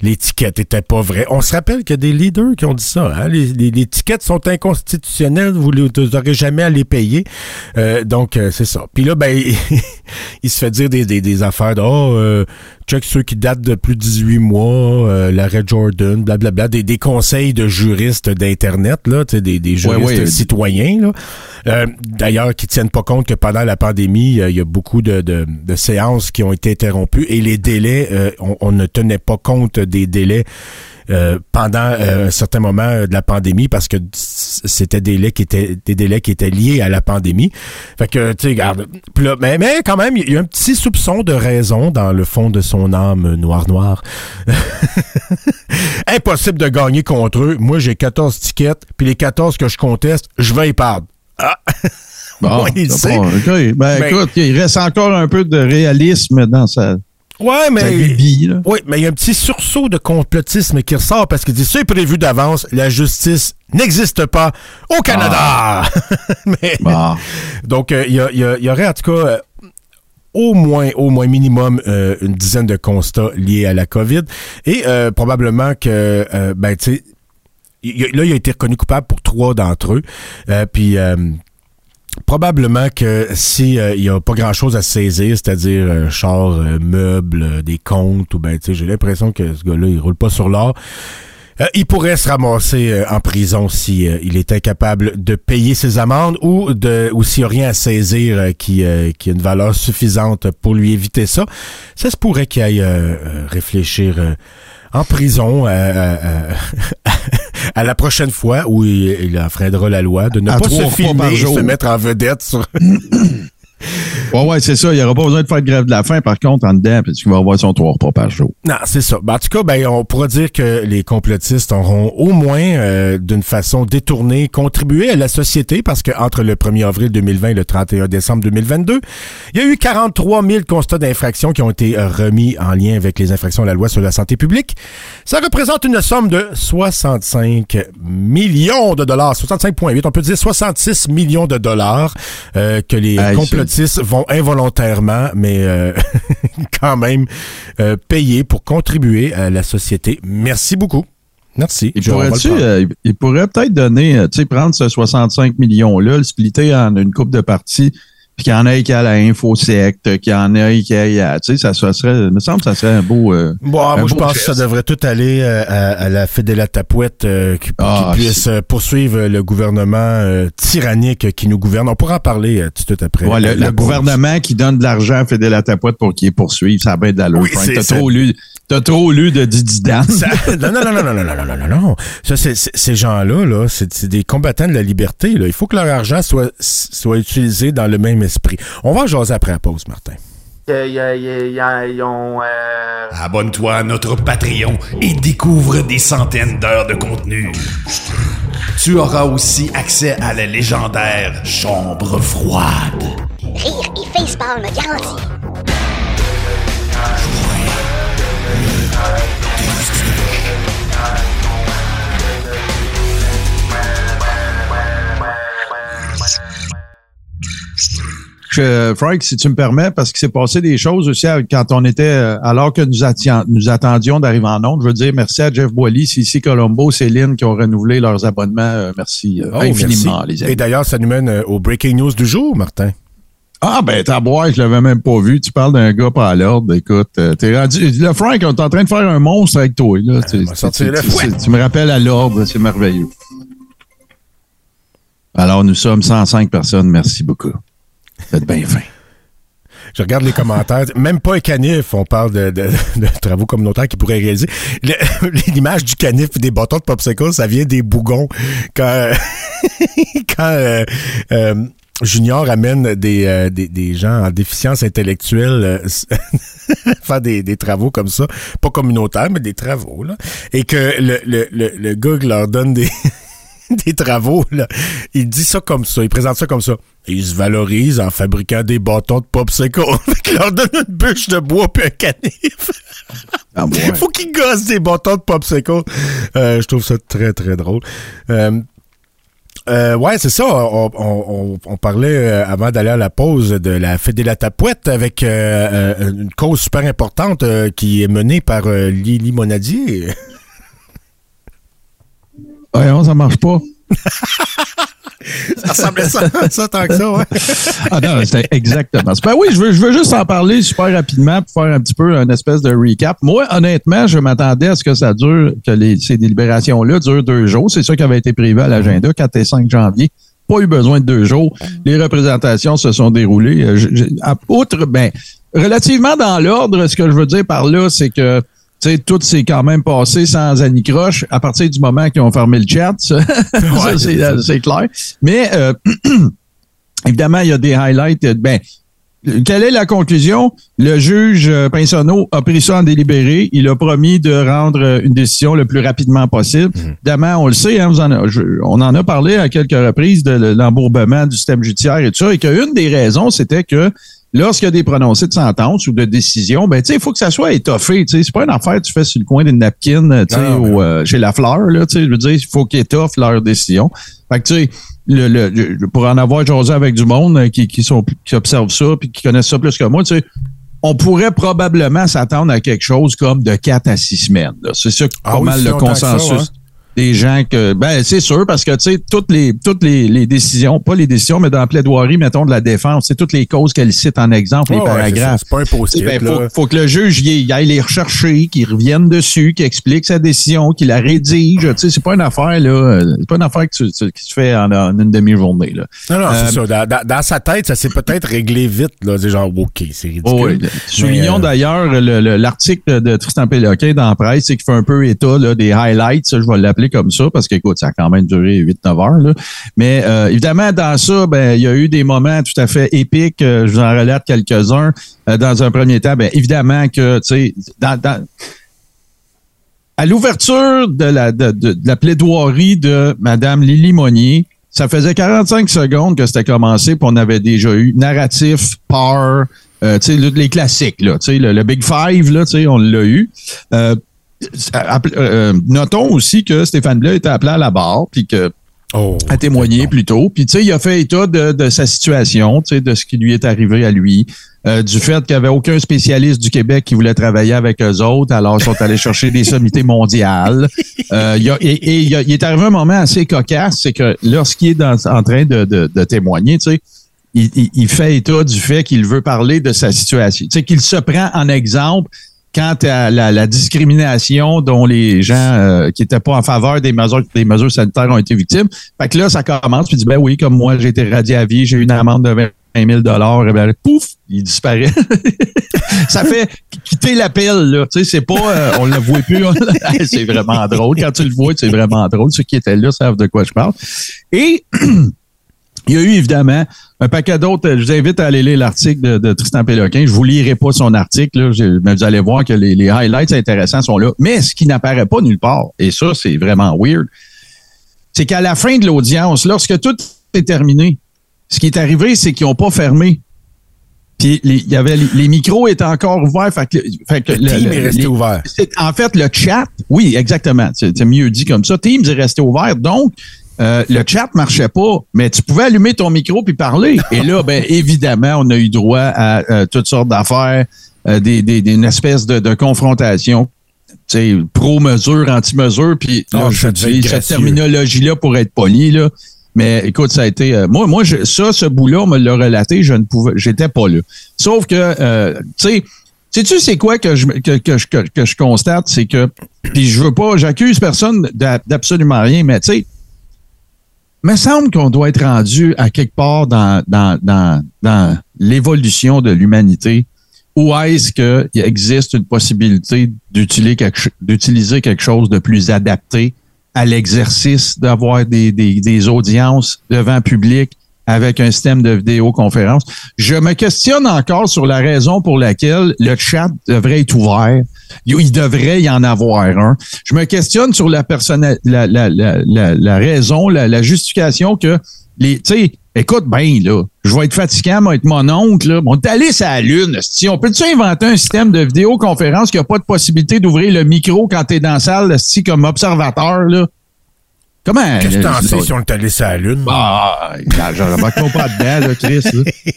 l'étiquette était pas vraie. On se rappelle qu'il y a des leaders qui ont dit ça. Hein? Les, étiquettes sont inconstitutionnelles, vous n'aurez jamais à les payer. Euh, donc euh, c'est ça. Puis là ben il, se fait dire des, des, affaires de oh check ceux qui datent de plus de 18 mois, euh, l'arrêt Jordan, blablabla, des, des conseils de juristes d'internet là, des, des juristes Ouais, ouais. citoyens là. Euh, D'ailleurs, qui tiennent pas compte que pendant la pandémie, euh, il y a beaucoup de, de, de séances qui ont été interrompues et les délais, euh, on, on ne tenait pas compte des délais euh, pendant euh, un certain moment euh, de la pandémie parce que c'était des délais qui étaient des délais qui étaient liés à la pandémie. Fait que tu sais, regarde, là, mais, mais quand même, il y a un petit soupçon de raison dans le fond de son âme noir noir. Impossible de gagner contre eux. Moi, j'ai 14 tickets, puis les 14 que je conteste, je vais y perdre. Ah! Bon, il sait. OK. Ben, Ben- écoute, il reste encore un peu de réalisme dans sa, Ouais, mais. lubie. Oui, mais il y a un petit sursaut de complotisme qui ressort parce qu'il dit c'est prévu d'avance, la justice n'existe pas au Canada. mais, Bon. donc, euh, il y, a- y a- y aurait en tout cas euh, au moins, au moins minimum euh, une dizaine de constats liés à la COVID. Et euh, probablement que, euh, ben, tu sais, là, il a été reconnu coupable pour trois d'entre eux. Euh, puis, euh, probablement que si euh, il y a pas grand chose à saisir, c'est-à-dire euh, char, euh, meubles, euh, des comptes, ou ben, tu sais, j'ai l'impression que ce gars-là, il roule pas sur l'or. Euh, il pourrait se ramasser euh, en prison si euh, il est incapable de payer ses amendes ou de ou s'il n'y a rien à saisir qui, qui a une valeur suffisante pour lui éviter ça. Ça se pourrait qu'il aille réfléchir en prison à la prochaine fois où il, il enfreindra la loi de ne pas se filmer et se mettre en vedette sur Ouais, ouais, c'est ça. Il n'y aura pas besoin de faire de grève de la faim, par contre, en dedans, parce qu'il va avoir son trois repas par jour. Non, c'est ça. Ben, en tout cas, ben, on pourra dire que les complotistes auront au moins, euh, d'une façon détournée, contribué à la société, parce que entre le 1er avril 2020 et le 31 décembre 2022, il y a eu 43 000 constats d'infractions qui ont été euh, remis en lien avec les infractions à la loi sur la santé publique. Ça représente une somme de 65 millions de dollars, 65,8, on peut dire 66 millions de dollars euh, que les complotistes vont involontairement, mais euh, quand même euh, payer pour contribuer à la société. Merci beaucoup. Merci. Il pourrait, euh, il pourrait peut-être donner, tu sais, prendre ce 65 millions-là, le splitter en une coupe de parties puis qu'il y en ait qui a la infosecte, qu'il y en ait qui a, tu sais, ça, ça serait, il me semble que ça serait un beau. Euh, bon, moi, je pense que ça devrait tout aller euh, à, la Fédéla Tapouette euh, qui, ah, puisse poursuivre le gouvernement tyrannique qui nous gouverne. On pourra en parler tout de suite après. Ouais, le, gouvernement qui donne de l'argent à Fédéla Tapouette pour qu'il poursuive, ça va être de la oui, T'as trop lu. T'as trop lu de Didi Dan. non, non, non, non, non, non, non, non, non, non. Ça, c'est, ces gens-là, là, c'est, des combattants de la liberté. Là. Il faut que leur argent soit, soit utilisé dans le même esprit. On va jaser après la pause, Martin. Abonne-toi à notre Patreon et découvre des centaines d'heures de contenu. Tu auras aussi accès à la légendaire Chambre froide. Rire et facepalm garantie. Frank, si tu me permets, parce qu'il s'est passé des choses aussi quand on était, euh, alors que nous, nous attendions d'arriver en onde. Je veux dire merci à Jeff Boily, Cici Colombo, Céline qui ont renouvelé leurs abonnements. Euh, merci euh, oh, infiniment, les amis. Et d'ailleurs, ça nous mène au breaking news du jour, Martin. Ah, ben, t'as boire, je l'avais même pas vu. Tu parles d'un gars pas à l'ordre. Écoute, t'es rendu. Le Frank, on est en train de faire un monstre avec toi. Là. tu, tu, me rappelles à l'ordre, c'est merveilleux. Alors, nous sommes 105 personnes. Merci beaucoup. Je regarde les commentaires. Même pas un canif. On parle de, de, de travaux communautaires qui pourraient réaliser. L'image du canif et des bâtons de popsicle, ça vient des bougons. Quand, quand euh, euh, Junior amène des, euh, des, gens en déficience intellectuelle faire des, des, travaux comme ça. Pas communautaires, mais des travaux. Là. Et que le, le, le, le gars leur donne des... des travaux, là. Il dit ça comme ça, il présente ça comme ça. il se valorise en fabriquant des bâtons de popsicle. il leur donne une bûche de bois puis un canif. Ah, Faut qu'il gosse des bâtons de popsicle. Euh, je trouve ça très, très drôle. Euh, euh, ouais, c'est ça. On, parlait avant d'aller à la pause de la Fête de la Tapouette avec une cause super importante qui est menée par Lily Monadier. Ouais, ça marche pas. ça ressemblait ça, ça tant que ça, ouais. ah non, c'était exactement Ben oui, je veux, je veux juste en parler super rapidement pour faire un petit peu un espèce de recap. Moi, honnêtement, je m'attendais à ce que ça dure, que les, ces délibérations-là durent deux jours. C'est ça qui avait été prévu à l'agenda, 4 et 5 janvier. Pas eu besoin de deux jours. Les représentations se sont déroulées. Euh, outre, ben, relativement dans l'ordre, ce que je veux dire par là, c'est que sais, tout s'est quand même passé sans anicroche à partir du moment qu'ils ont fermé le chat. Euh, c'est clair. Mais euh, évidemment, il y a des highlights. Euh, ben, quelle est la conclusion? Le juge Pinsonneau a pris ça en délibéré. Il a promis de rendre une décision le plus rapidement possible. Mhm. Évidemment, on le sait, hein, on en a parlé à quelques reprises de l'embourbement du système judiciaire et tout ça, et qu'une des raisons, c'était que lorsqu'il y a des prononcés de sentence ou de décision, ben, tu sais, il faut que ça soit étoffé. Tu sais, c'est pas une affaire que tu fais sur le coin d'une napkin, tu sais, ou euh, chez la fleur, là, tu sais, je veux dire, il faut qu'ils étoffent leur décision. Fait que, tu sais, le, le, pour en avoir jasé avec du monde euh, qui, qui, sont, qui observent ça puis qui connaissent ça plus que moi, tu sais, on pourrait probablement s'attendre à quelque chose comme de 4 à 6 semaines. C'est ça, ah pas mal le consensus. Des gens que ben c'est sûr parce que tu sais toutes les toutes les, les, décisions pas les décisions mais dans la plaidoirie mettons de la défense c'est toutes les causes qu'elle cite en exemple les paragraphes. c'est pas impossible ben, faut, faut, que le juge y, aille les rechercher qu'il revienne dessus qu'il explique sa décision qu'il la rédige tu sais c'est pas une affaire là c'est pas une affaire que tu, qui se fait en, une demi-journée là. Non non c'est euh, ça. Dans, dans, sa tête ça s'est peut-être réglé vite là. C'est genre ok c'est ridicule. Oh, oui. soulignons euh, d'ailleurs l'article de Tristan Péloquin dans la presse c'est qu'il fait un peu état là, des highlights ça, je vais l'appeler comme ça parce qu'écoute, ça a quand même duré 8-9 heures. Là. Mais euh, évidemment, dans ça, ben, il y a eu des moments tout à fait épiques. Euh, je vous en relate quelques-uns. Euh, dans un premier temps, ben, évidemment que, tu sais, dans, à l'ouverture de la, de, la plaidoirie de Mme Lily Monnier, ça faisait 45 secondes que c'était commencé, puis on avait déjà eu narratif, peur, euh, les classiques, là, le, le Big Five, là, on l'a eu. Euh, notons aussi que Stéphane Bleu était appelé à la barre, puis que oh, a témoigné plus tôt. Puis, tu sais, il a fait état de, sa situation, tu sais, de ce qui lui est arrivé à lui, euh, du fait qu'il n'y avait aucun spécialiste du Québec qui voulait travailler avec eux autres, alors ils sont allés chercher des sommités mondiales. Euh, et, il, est arrivé un moment assez cocasse, c'est que lorsqu'il est en train de, témoigner, tu sais, il, il, fait état du fait qu'il veut parler de sa situation. Tu sais, qu'il se prend en exemple quant à la, discrimination dont les gens euh, qui étaient pas en faveur des mesures, des mesures sanitaires ont été victimes. Fait que là, ça commence, puis dit, ben oui, comme moi, j'ai été radié à vie, j'ai eu une amende de 20 000 dollars, et ben, pouf, il disparaît. ça fait quitter l'appel, là. Tu sais, c'est pas, euh, on le voit plus. c'est vraiment drôle. Quand tu le vois, c'est vraiment drôle. Ceux qui étaient là savent de quoi je parle. Et Il y a eu évidemment un paquet d'autres. Je vous invite à aller lire l'article de, Tristan Péloquin. Je vous lirai pas son article, mais vous allez voir que les, highlights intéressants sont là. Mais ce qui n'apparaît pas nulle part, et ça, c'est vraiment weird, c'est qu'à la fin de l'audience, lorsque tout est terminé, ce qui est arrivé, c'est qu'ils n'ont pas fermé. Puis il y avait les, micros étaient encore ouverts. Fait que, le, Teams est resté ouvert. En fait, le chat, oui, exactement. C'est mieux dit comme ça. Teams est resté ouvert. Donc, euh, le chat marchait pas, mais tu pouvais allumer ton micro puis parler. Et là, ben évidemment, on a eu droit à, toutes sortes d'affaires, euh, des, des, une espèce de, de confrontation pro-mesure, anti-mesure, puis oh, cette terminologie-là pour être poli, là. Mais écoute, ça a été. Euh, moi, moi, ça, ce bout-là, on me l'a relaté, je ne pouvais. J'étais pas là. Sauf que tu sais. Sais-tu c'est quoi que je, que, que, que, que je constate? C'est que, puis je veux pas, j'accuse personne d'absolument rien, mais tu sais, me semble qu'on doit être rendu à quelque part dans, dans, dans, dans l'évolution de l'humanité. Où est-ce qu'il existe une possibilité d'utiliser quelque, d'utiliser quelque chose de plus adapté à l'exercice d'avoir des, des, des audiences devant public avec un système de vidéoconférence. Je me questionne encore sur la raison pour laquelle le chat devrait être ouvert. Il devrait y en avoir un. Je me questionne sur la, la, la, la, la raison, la, justification que les, écoute bien, là, je vais être fatiguant, moi, être mon oncle, là. On est allé sur la Lune. Si on peut-tu inventer un système de vidéoconférence qui n'a pas de possibilité d'ouvrir le micro quand tu es dans la salle, si comme observateur, là? Comment? Qu'est-ce que t'en sais si on t'a laissé à la Lune? Ah, j'aurais pas dedans, là, Chris.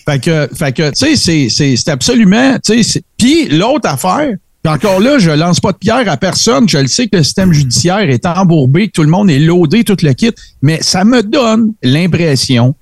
Fait que, fait que, tu sais, c'est absolument, tu sais, puis l'autre affaire, puis encore là, je lance pas de pierre à personne. Je le sais que le système judiciaire est embourbé, que tout le monde est loadé, tout le kit, mais ça me donne l'impression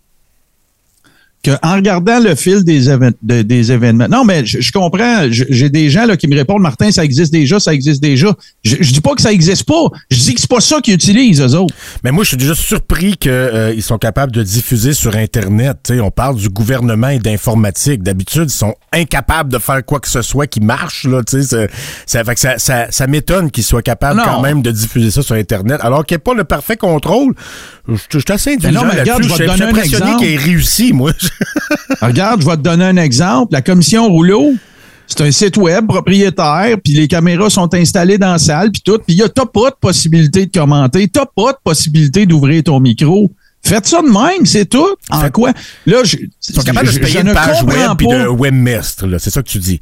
qu'en regardant le fil des, des événements. Non, mais je, comprends. J'ai des gens là, qui me répondent Martin, ça existe déjà, ça existe déjà. Je, je dis pas que ça existe pas. Je dis que c'est pas ça qu'ils utilisent, eux autres. Mais moi, je suis déjà surpris qu'ils euh, sont capables de diffuser sur Internet. on parle du gouvernement et d'informatique. D'habitude, ils sont incapables de faire quoi que ce soit qui marche. Là, ça, ça, ça, ça, m'étonne qu'ils soient capables quand même de diffuser ça sur Internet. Alors qu'il n'y a pas le parfait contrôle. Je, suis assez indulgent là-dessus. Je suis impressionné qu'il ait réussi, moi. regarde, je vais te donner un exemple. La commission Rouleau, c'est un site web propriétaire, puis les caméras sont installées dans la salle, puis tout. Puis tu n'as pas de possibilité de commenter, tu n'as pas de possibilité d'ouvrir ton micro. Faites ça de même, c'est tout. En quoi? Là, je, Ils sont capables de se payer une page web puis de webmestre, c'est ça que tu dis.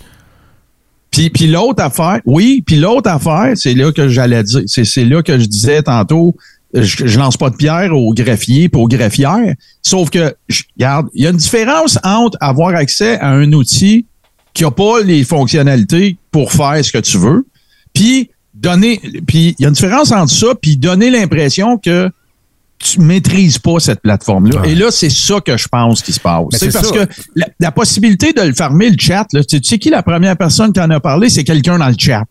Puis, puis l'autre affaire, oui, puis l'autre affaire, c'est là que j'allais dire, c'est là que je disais tantôt, je, je, lance pas de pierre aux greffiers et aux greffières. Sauf que, regarde, il y a une différence entre avoir accès à un outil qui n'a pas les fonctionnalités pour faire ce que tu veux, puis donner. Puis il y a une différence entre ça, puis donner l'impression que tu maîtrises pas cette plateforme-là. Ouais. Et là, c'est ça que je pense qui se passe. C'est parce ça. que la, la possibilité de le fermer, le chat, là, tu sais qui la première personne qui en a parlé, c'est quelqu'un dans le chat.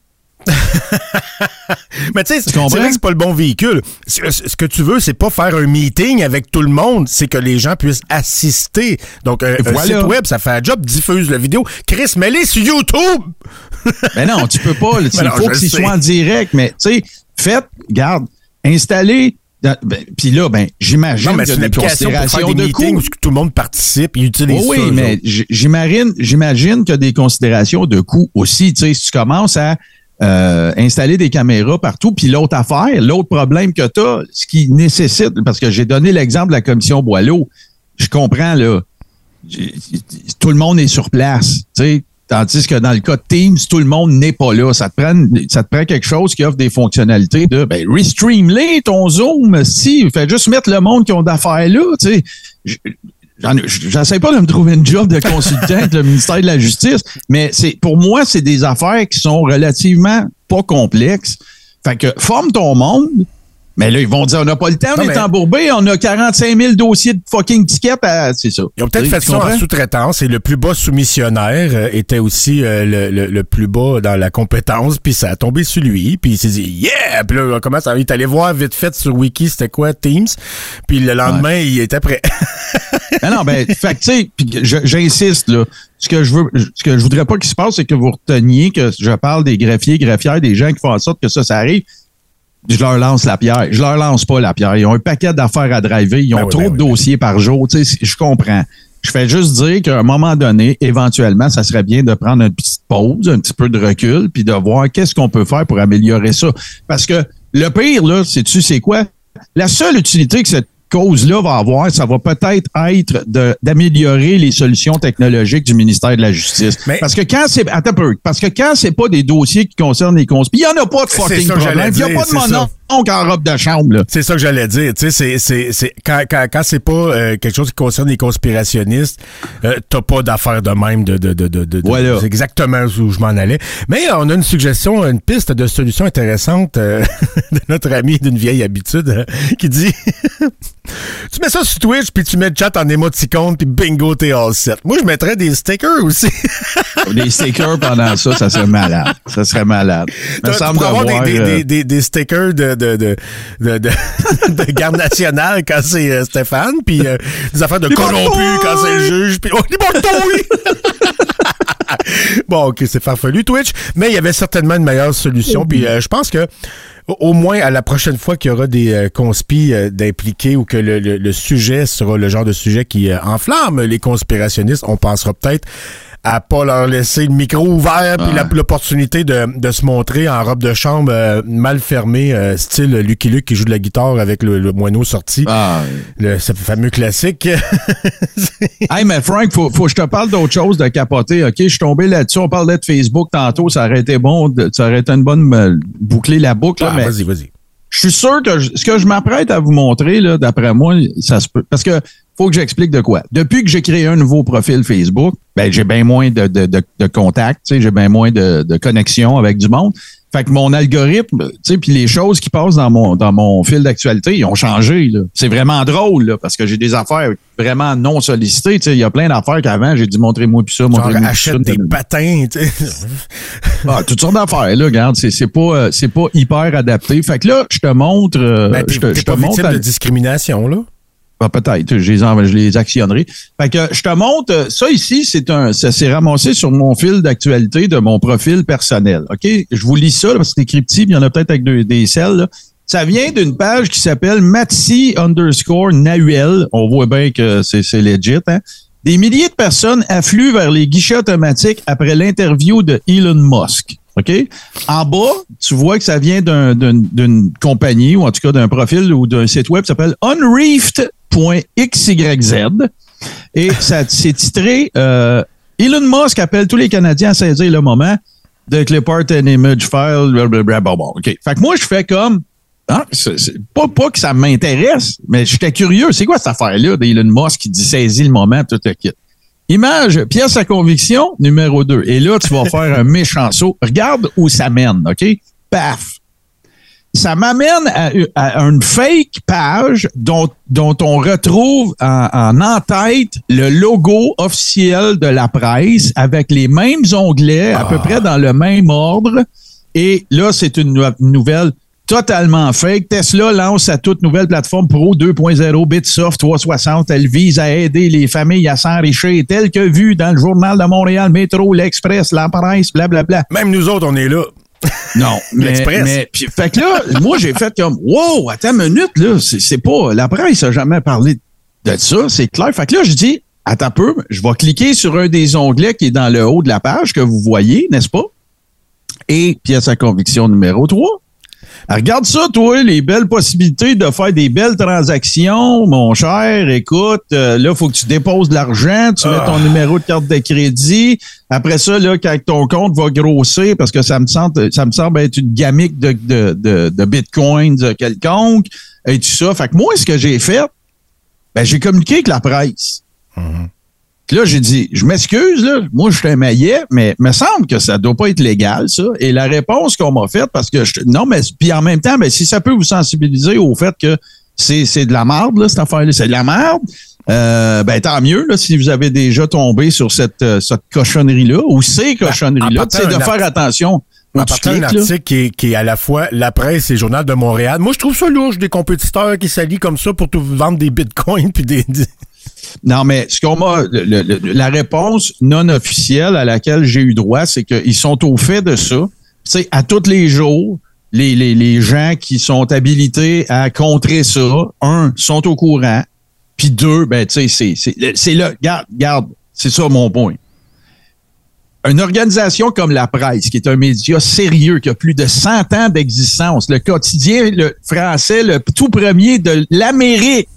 Mais tu sais, c'est vrai que c'est pas le bon véhicule. Ce que tu veux, c'est pas faire un meeting avec tout le monde, c'est que les gens puissent assister. Donc, un, un Voilà. site web, ça fait un job, diffuse la vidéo. Chris, mets-les sur YouTube! Mais non, tu peux pas. là, Il faut que ce soit en direct. Mais tu sais, faites, garde, installez. ben, Puis là, ben, j'imagine qu'il c'est y a une des de coût. où tout le monde participe et utilise Oh oui, ça. mais j'imagine, j'imagine qu'il y a des considérations de coût aussi. Tu sais, si tu commences à euh, installer des caméras partout, puis l'autre affaire, l'autre problème que tu as, ce qui nécessite, parce que j'ai donné l'exemple de la commission Boileau, je comprends, là, tout le monde est sur place, tu sais, tandis que dans le cas de Teams, tout le monde n'est pas là. Ça te prend, ça te prend quelque chose qui offre des fonctionnalités de, ben, restream-les ton Zoom, si, fais juste mettre le monde qui ont d'affaires là, tu J'essaie pas de me trouver une job de consultant avec le ministère de la Justice, mais c'est pour moi, c'est des affaires qui sont relativement pas complexes. Fait que forme ton monde, mais là, ils vont dire on n'a pas le temps, on Non, est embourbé, on a 45 000 dossiers de fucking tickets à. C'est ça. Ils ont peut-être fait ça en sous-traitance et le plus bas soumissionnaire euh, était aussi euh, le, le- le plus bas dans la compétence, puis ça a tombé sur lui, puis il s'est dit « Yeah! » Puis là, on commence à, il est allé voir vite fait sur Wiki c'était quoi Teams, puis le lendemain, il était prêt. Mais non, ben, fait que, tu sais, puis je- j'insiste, là. Ce que je veux, ce que je voudrais pas qu'il se passe, c'est que vous reteniez que je parle des greffiers, greffières, des gens qui font en sorte que ça, ça arrive. Je leur lance la pierre. Je leur lance pas la pierre. Ils ont un paquet d'affaires à driver. Ils ont Ben oui, trop ben de oui. dossiers par jour. Tu sais, je comprends. Je fais juste dire qu'à un moment donné, éventuellement, ça serait bien de prendre une petite pause, un petit peu de recul, puis de voir qu'est-ce qu'on peut faire pour améliorer ça. Parce que le pire, là, sais-tu, c'est quoi? La seule utilité que cette cause-là va avoir, ça va peut-être être d'améliorer les solutions technologiques du ministère de la Justice. Mais- parce que quand c'est attends un peu, parce que quand c'est pas des dossiers qui concernent les cons, il y en a pas de fucking ça problème, il y a pas de c'est ça. mononcle en robe de chambre. C'est ça que j'allais dire. Tu sais, c'est, c'est, c'est, quand, quand, quand c'est pas euh, quelque chose qui concerne les conspirationnistes, euh, t'as pas d'affaires de même de, de, de, de, Voilà. C'est exactement où je m'en allais. Mais euh, on a une suggestion, une piste de solution intéressante euh, de notre ami d'une vieille habitude euh, qui dit Tu mets ça sur Twitch puis tu mets le chat en émoticône puis bingo, t'es all set. Moi, je mettrais des stickers aussi. Des stickers pendant ça, ça serait malade. Ça serait malade. Me Tu avoir de des, voir, des, des, des, des stickers de, de, de, de, de, de garde nationale quand c'est euh, Stéphane, puis euh, des affaires de corrompus quand c'est le juge, puis oh, bon, ok, c'est farfelu Twitch, mais il y avait certainement une meilleure solution, puis euh, je pense que au- moins à la prochaine fois qu'il y aura des euh, conspis euh, d'impliquer ou que le, le- le sujet sera le genre de sujet qui euh, enflamme les conspirationnistes, on pensera peut-être à pas leur laisser le micro ouvert puis l'opportunité de, de se montrer en robe de chambre euh, mal fermée, euh, style Lucky Luke qui joue de la guitare avec le, le moineau sorti. ah, Le, ce fameux classique. Hey, mais Frank, faut, faut que je te parle d'autre chose de capoter. OK, je suis tombé là-dessus. On parlait de Facebook tantôt. Ça aurait été bon. de- ça aurait été une bonne me boucler la boucle. Ah, vas-y, vas-y. je suis sûr que je- ce que je m'apprête à vous montrer, là, d'après moi, ça se peut. Parce que faut que j'explique de quoi. Depuis que j'ai créé un nouveau profil Facebook, ben, j'ai bien moins de, de, de, de contacts, tu sais, j'ai bien moins de, de connexions avec du monde. Fait que mon algorithme, tu sais, puis les choses qui passent dans mon dans mon fil d'actualité, ils ont changé. C'est vraiment drôle là, parce que j'ai des affaires vraiment non sollicitées. Tu sais, il y a plein d'affaires qu'avant j'ai dit montrez-moi plus ça, montrez-moi achète ça. des patins, tu sais. Ah, toutes sortes d'affaires là. Regarde, c'est pas euh, c'est pas hyper adapté. Fait que là, je te montre. euh, Ben, je te, montre. de discrimination, là. Ah, peut-être, je les, en- je les actionnerai. Fait que je te montre, euh, ça ici, c'est un, ça s'est ramassé sur mon fil d'actualité de mon profil personnel. OK? Je vous lis ça, là, parce que c'est écrit petit, il y en a peut-être avec des selles. là. Ça vient d'une page qui s'appelle Matsi underscore Nahuel. On voit bien que c'est, c'est legit, hein? Des milliers de personnes affluent vers les guichets automatiques après l'interview de Elon Musk. OK? En bas, tu vois que ça vient d'un- d'une d'une compagnie, ou en tout cas d'un profil ou d'un site web qui s'appelle unreefed.xyz. Et ça c'est titré euh, Elon Musk appelle tous les Canadiens à saisir le moment de clip art and image file. Blablabla. Bon, bon, OK. Fait que moi, je fais comme. C'est pas, pas que ça m'intéresse, mais j'étais curieux. C'est quoi cette affaire-là d'Elon Musk qui dit saisis le moment, tout le kit? Image, pièce à conviction, numéro 2. Et là, tu vas faire un méchant saut. Regarde où ça mène, OK? Paf! Ça m'amène à, à une fake page dont, dont on retrouve en, en en-tête le logo officiel de la presse avec les mêmes onglets, à peu près dans le même ordre. Et là, c'est une nou- nouvelle totalement fake. Tesla lance sa toute nouvelle plateforme Pro 2.0 Bitsoft 360. Elle vise à aider les familles à s'enrichir, tel que vu dans le journal de Montréal, Métro, l'Express, la presse, blablabla. Même nous autres, on est là. Non, mais, L'Express. mais puis, fait que là, moi j'ai fait comme wow, attends une minute là, c'est c'est pas la presse a jamais parlé de ça, c'est clair. Fait que là je dis attends un peu, je vais cliquer sur un des onglets qui est dans le haut de la page que vous voyez, n'est-ce pas? Et pièce à conviction numéro 3. Regarde ça, toi, les belles possibilités de faire des belles transactions, mon cher. Écoute, euh, là, faut que tu déposes de l'argent, tu mets ton numéro de carte de crédit. Après ça, là, quand ton compte va grossir, parce que ça me semble, ça me semble être une gamique de, de, de, de bitcoins quelconque, et tout ça. Fait que moi, ce que j'ai fait, ben, j'ai communiqué avec la presse. Puis là, j'ai dit, je m'excuse, là, moi, je suis un maillet, mais me semble que ça doit pas être légal, ça. Et la réponse qu'on m'a faite, parce que je, non, mais puis en même temps, ben, si ça peut vous sensibiliser au fait que c'est, c'est de la merde, là, cette affaire-là, c'est de la merde, euh, ben tant mieux, là, si vous avez déjà tombé sur cette, euh, cette cochonnerie-là, ou ces cochonneries-là, partant c'est de faire attention. En partant d'un article qui est, qui est à la fois la presse et le journal de Montréal. Moi, je trouve ça louche, des compétiteurs qui s'allient comme ça pour tout vendre des bitcoins puis des... des- Non, mais ce qu'on m'a, la réponse non officielle à laquelle j'ai eu droit, c'est qu'ils sont au fait de ça. Sais, à tous les jours, les, les, gens qui sont habilités à contrer ça, un, sont au courant, puis deux, ben, tu sais, c'est là, garde, garde, c'est ça mon point. Une organisation comme la presse, qui est un média sérieux, qui a plus de 100 ans d'existence, le quotidien le français, le tout premier de l'Amérique,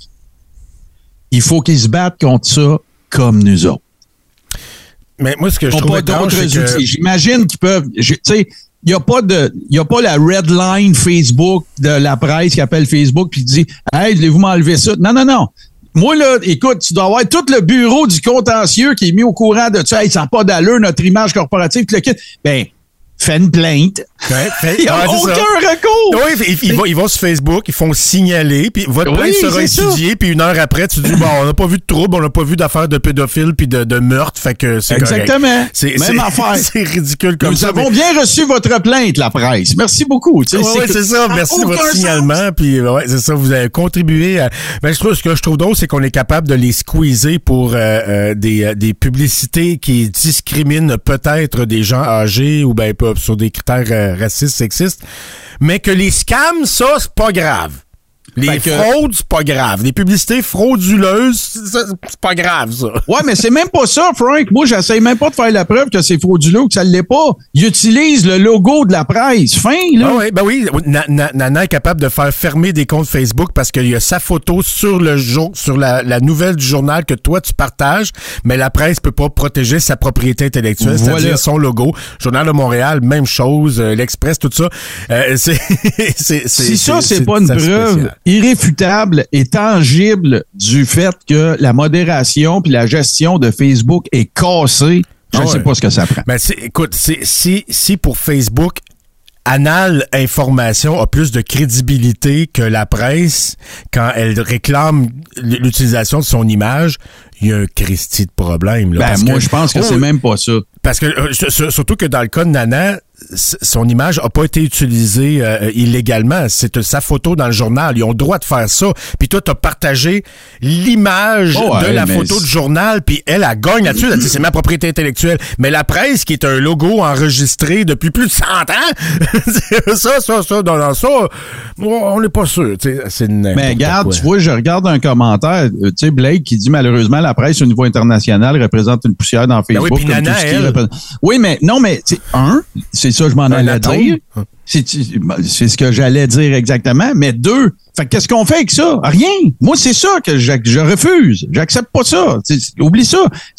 il faut qu'ils se battent contre ça comme nous autres. Mais moi, ce que je trouve pas étrange, que- outils. J'imagine qu'ils peuvent. Tu sais, il n'y a pas de, il y a pas la red line Facebook de la presse qui appelle Facebook puis qui dit, hey, voulez-vous m'enlever ça? Non, non, non. Moi, là, écoute, tu dois avoir tout le bureau du contentieux qui est mis au courant de ça. Hey, ça n'a pas d'allure, notre image corporative, le kit. Ben, fais une plainte. Ouais, fait- Il n'y a ouais, aucun ça. recours. Oui, ils, ils vont, ils vont sur Facebook, ils font signaler, puis votre Oui, plainte sera étudiée, puis une heure après, tu dis, bon, on n'a pas vu de trouble, on n'a pas vu d'affaires de pédophile puis de, de meurtre, fait que c'est. Exactement. C'est, Même affaire. C'est ridicule comme Nous ça. avons mais- bien reçu votre plainte, la presse. Merci beaucoup. Tu sais, ouais, c'est ça. Merci de votre signalement. Puis ouais, c'est ça. Vous avez contribué. À... Ben, je trouve ce que je trouve drôle, c'est qu'on est capable de les squeezer pour euh, euh, des, euh, des publicités qui discriminent peut-être des gens âgés ou ben pas sur des critères euh, racistes, sexistes, mais que les scams, ça c'est pas grave. Les que- fraudes, c'est pas grave. Les publicités frauduleuses, c'est pas grave, ça. Ouais, mais c'est même pas ça, Frank. Moi, j'essaye même pas de faire la preuve que c'est frauduleux ou que ça l'est pas. Ils utilisent le logo de la presse. Fin, là. Ah oui, ben oui, Na- Na- Nana est capable de faire fermer des comptes Facebook parce qu'il y a sa photo sur le jour, sur la, la nouvelle du journal que toi tu partages, mais la presse peut pas protéger sa propriété intellectuelle, Voilà. c'est-à-dire son logo. Journal de Montréal, même chose, euh, l'Express, tout ça. Euh, c'est, Si ça, c'est pas une preuve. Irréfutable et tangible du fait que la modération puis la gestion de Facebook est cassée, je Ah ne sais pas ce que ça prend. Ben, écoute, si, si pour Facebook, Anal Information a plus de crédibilité que la presse quand elle réclame l'utilisation de son image, il y a un Christie de problème. Là, Ben, moi, que- je pense que Oh, c'est même pas ça. Parce que, euh, surtout que dans le cas de Nana, son image a pas été utilisée euh, illégalement. C'est euh, sa photo dans le journal. Ils ont le droit de faire ça. Puis toi, t'as partagé l'image Oh, ouais, de la photo du journal, puis elle, elle gagne là-dessus. Elle dit, c'est ma propriété intellectuelle. Mais la presse, qui est un logo enregistré depuis plus de 100 ans, ça, ça, ça, dans, dans ça, on n'est pas sûr. C'est Mais regarde, quoi. tu vois, je regarde un commentaire, euh, tu sais, Blake qui dit malheureusement la presse au niveau international représente une poussière dans Facebook. Ben oui, puis comme Nana, tout ce qui elle. représente- Oui, mais non, mais un, c'est ça que je m'en allais dire. C'est c'est ce que j'allais dire exactement. Mais deux, fait que qu'est-ce qu'on fait avec ça? Rien. Moi, c'est ça que je, je refuse. J'accepte pas ça. Oublie ça.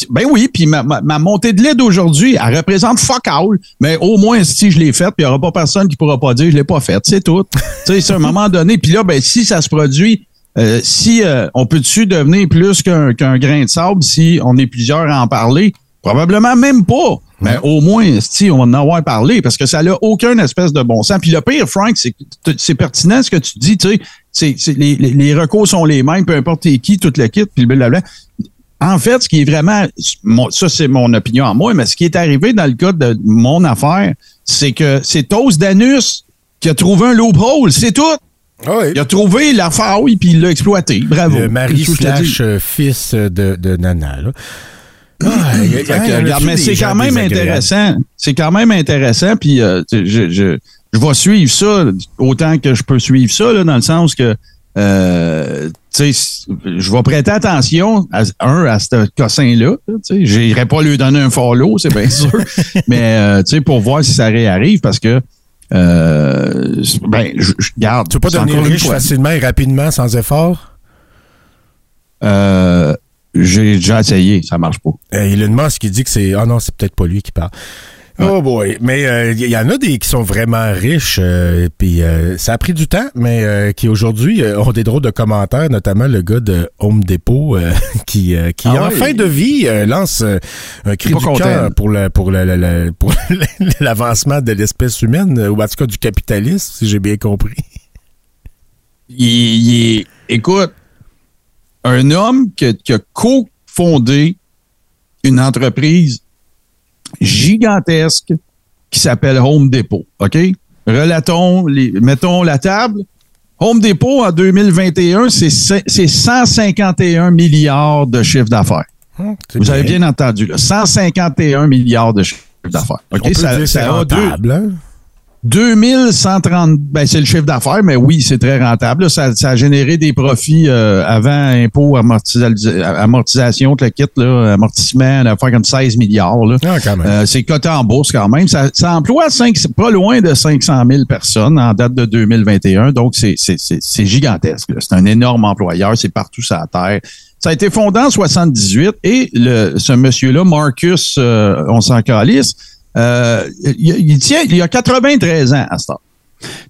Ben oui, puis ma, ma, ma montée de lait d'aujourd'hui, elle représente fuck all. Mais au moins, si je l'ai faite, puis il n'y aura pas personne qui pourra pas dire je l'ai pas faite. C'est tout. tu sais, c'est à un moment donné. Puis là, ben si ça se produit, euh, si euh, on peut-tu devenir plus qu'un qu'un grain de sable si on est plusieurs à en parler? Probablement même pas. Ben, au moins, si on va en avoir parlé parce que ça n'a aucun espèce de bon sens. Puis le pire, Frank, c'est que c'est pertinent ce que tu dis, tu sais, c'est, c'est- les, les, les recours sont les mêmes, peu importe t'es qui, toute le kit, puis blablabla. En fait, ce qui est vraiment, ça c'est mon opinion à moi, mais ce qui est arrivé dans le cas de mon affaire, c'est que c'est Toast Danus qui a trouvé un loophole, c'est tout. Ah oui. Il a trouvé la faille puis il l'a exploité. Bravo. Le mari slash euh, fils de, de Nana. Là. Ah, y a- y regarde, mais c'est gens quand même intéressant. C'est quand même intéressant. Puis euh, tu sais, je, je, je vais suivre ça autant que je peux suivre ça, là, dans le sens que euh, tu sais, je vais prêter attention à un à ce cossin-là. Tu sais, j'irai pas lui donner un follow, c'est bien sûr. mais euh, tu sais, pour voir si ça réarrive, parce que euh, ben, je, je garde. Tu peux pas c'est devenir riche fois. facilement et rapidement sans effort? Euh, j'ai déjà essayé, ça marche pas. Euh, Elon Musk qui dit que c'est... Ah non, c'est peut-être pas lui qui parle. Oh boy. Mais euh, il y, en a des qui sont vraiment riches, euh, puis euh, ça a pris du temps, mais euh, qui aujourd'hui euh, ont des drôles de commentaires, notamment le gars de Home Depot euh, qui, euh, qui Ah en ouais. fin de vie euh, lance euh, un cri du cœur pour le pour le, pour l'avancement de l'espèce humaine, euh, ou en tout cas du capitalisme, si j'ai bien compris. il, il écoute, un homme qui, a- qui a co-fondé une entreprise gigantesque qui s'appelle Home Depot. OK? Relatons, les, mettons la table. Home Depot en 2021, c'est cin- c'est 151 milliards de chiffre d'affaires. Hum, Vous avez bien entendu, là, 151 milliards de chiffre d'affaires. OK? On peut Ça- dire ça a deux- hein? 2130, ben c'est le chiffre d'affaires, mais oui, c'est très rentable. là. Ça, ça a généré des profits euh, avant impôts, amortisa- amortisation, le kit, là, amortissement, à faire comme 16 milliards. Là. Ah. Euh, c'est coté en bourse quand même. Ça, ça emploie cinq, pas loin de 500 000 personnes en date de 2021. Donc, c'est, c'est, c'est, c'est gigantesque. là. C'est un énorme employeur. C'est partout sur la Terre. Ça a été fondé en 78 et le, ce monsieur-là, Marcus, euh, on s'en calisse, euh, il, tient, il a 93 ans à ce temps.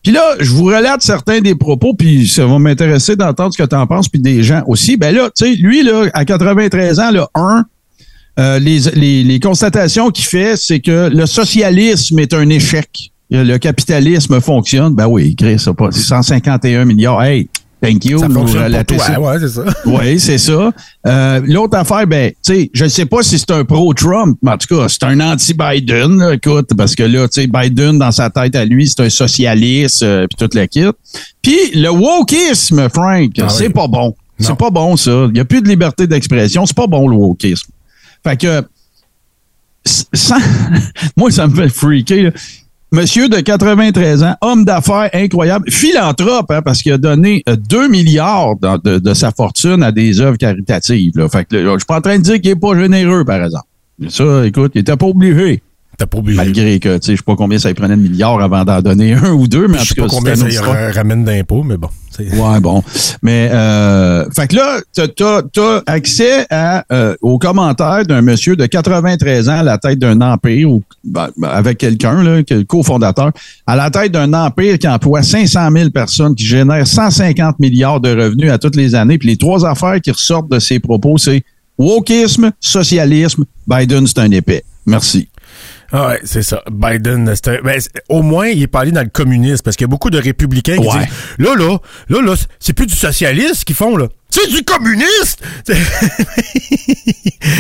Puis là, je vous relate certains des propos, puis ça va m'intéresser d'entendre ce que tu en penses, puis des gens aussi. Ben là, tu sais, lui, là, à 93 ans, là, un, euh, les, les, les constatations qu'il fait, c'est que le socialisme est un échec. Le capitalisme fonctionne. Ben oui, Chris, ça pas 151 milliards. Hey, thank you. Ça nous fonctionne pour relatez toi, ça. ouais, c'est ça. Oui, c'est ça. Euh, L'autre affaire, ben, tu sais, je ne sais pas si c'est un pro-Trump, mais en tout cas, c'est un anti-Biden, là, écoute, parce que là, tu sais, Biden, dans sa tête à lui, c'est un socialiste, euh, puis toute la kit. Puis le wokisme, Frank, Ah c'est oui. pas bon. C'est pas bon, ça. Il n'y a plus de liberté d'expression. C'est pas bon, le wokisme. Fait que, sans- moi, ça me fait freaker, là. Monsieur de 93 ans, homme d'affaires incroyable, philanthrope, hein, parce qu'il a donné euh, 2 milliards dans- de, sa fortune à des œuvres caritatives. Là. Fait que, là, je suis pas en train de dire qu'il est pas généreux, par exemple. Ça, écoute, il était pas obligé. T'as pas obligé. Malgré que, tu sais, je sais pas combien ça lui prenait de milliards avant d'en donner un ou deux, mais en Je sais tout pas cas, combien ça y ra- ramène d'impôts, mais bon. Ouais, bon. Mais, euh, fait que là, t'as, as, accès à, euh, aux commentaires d'un monsieur de 93 ans à la tête d'un empire, ou, ben, ben, avec quelqu'un, là, le cofondateur, à la tête d'un empire qui emploie 500 000 personnes, qui génère 150 milliards de revenus à toutes les années. Puis les trois affaires qui ressortent de ses propos, c'est wokisme, socialisme, Biden, c'est un épais. Merci. Ah ouais, c'est ça. Biden, ben, au moins, il est pas allé dans le communisme, parce qu'il y a beaucoup de républicains qui Ouais. disent, là, là, là, là, c'est plus du socialiste qu'ils font, là. C'est du communiste!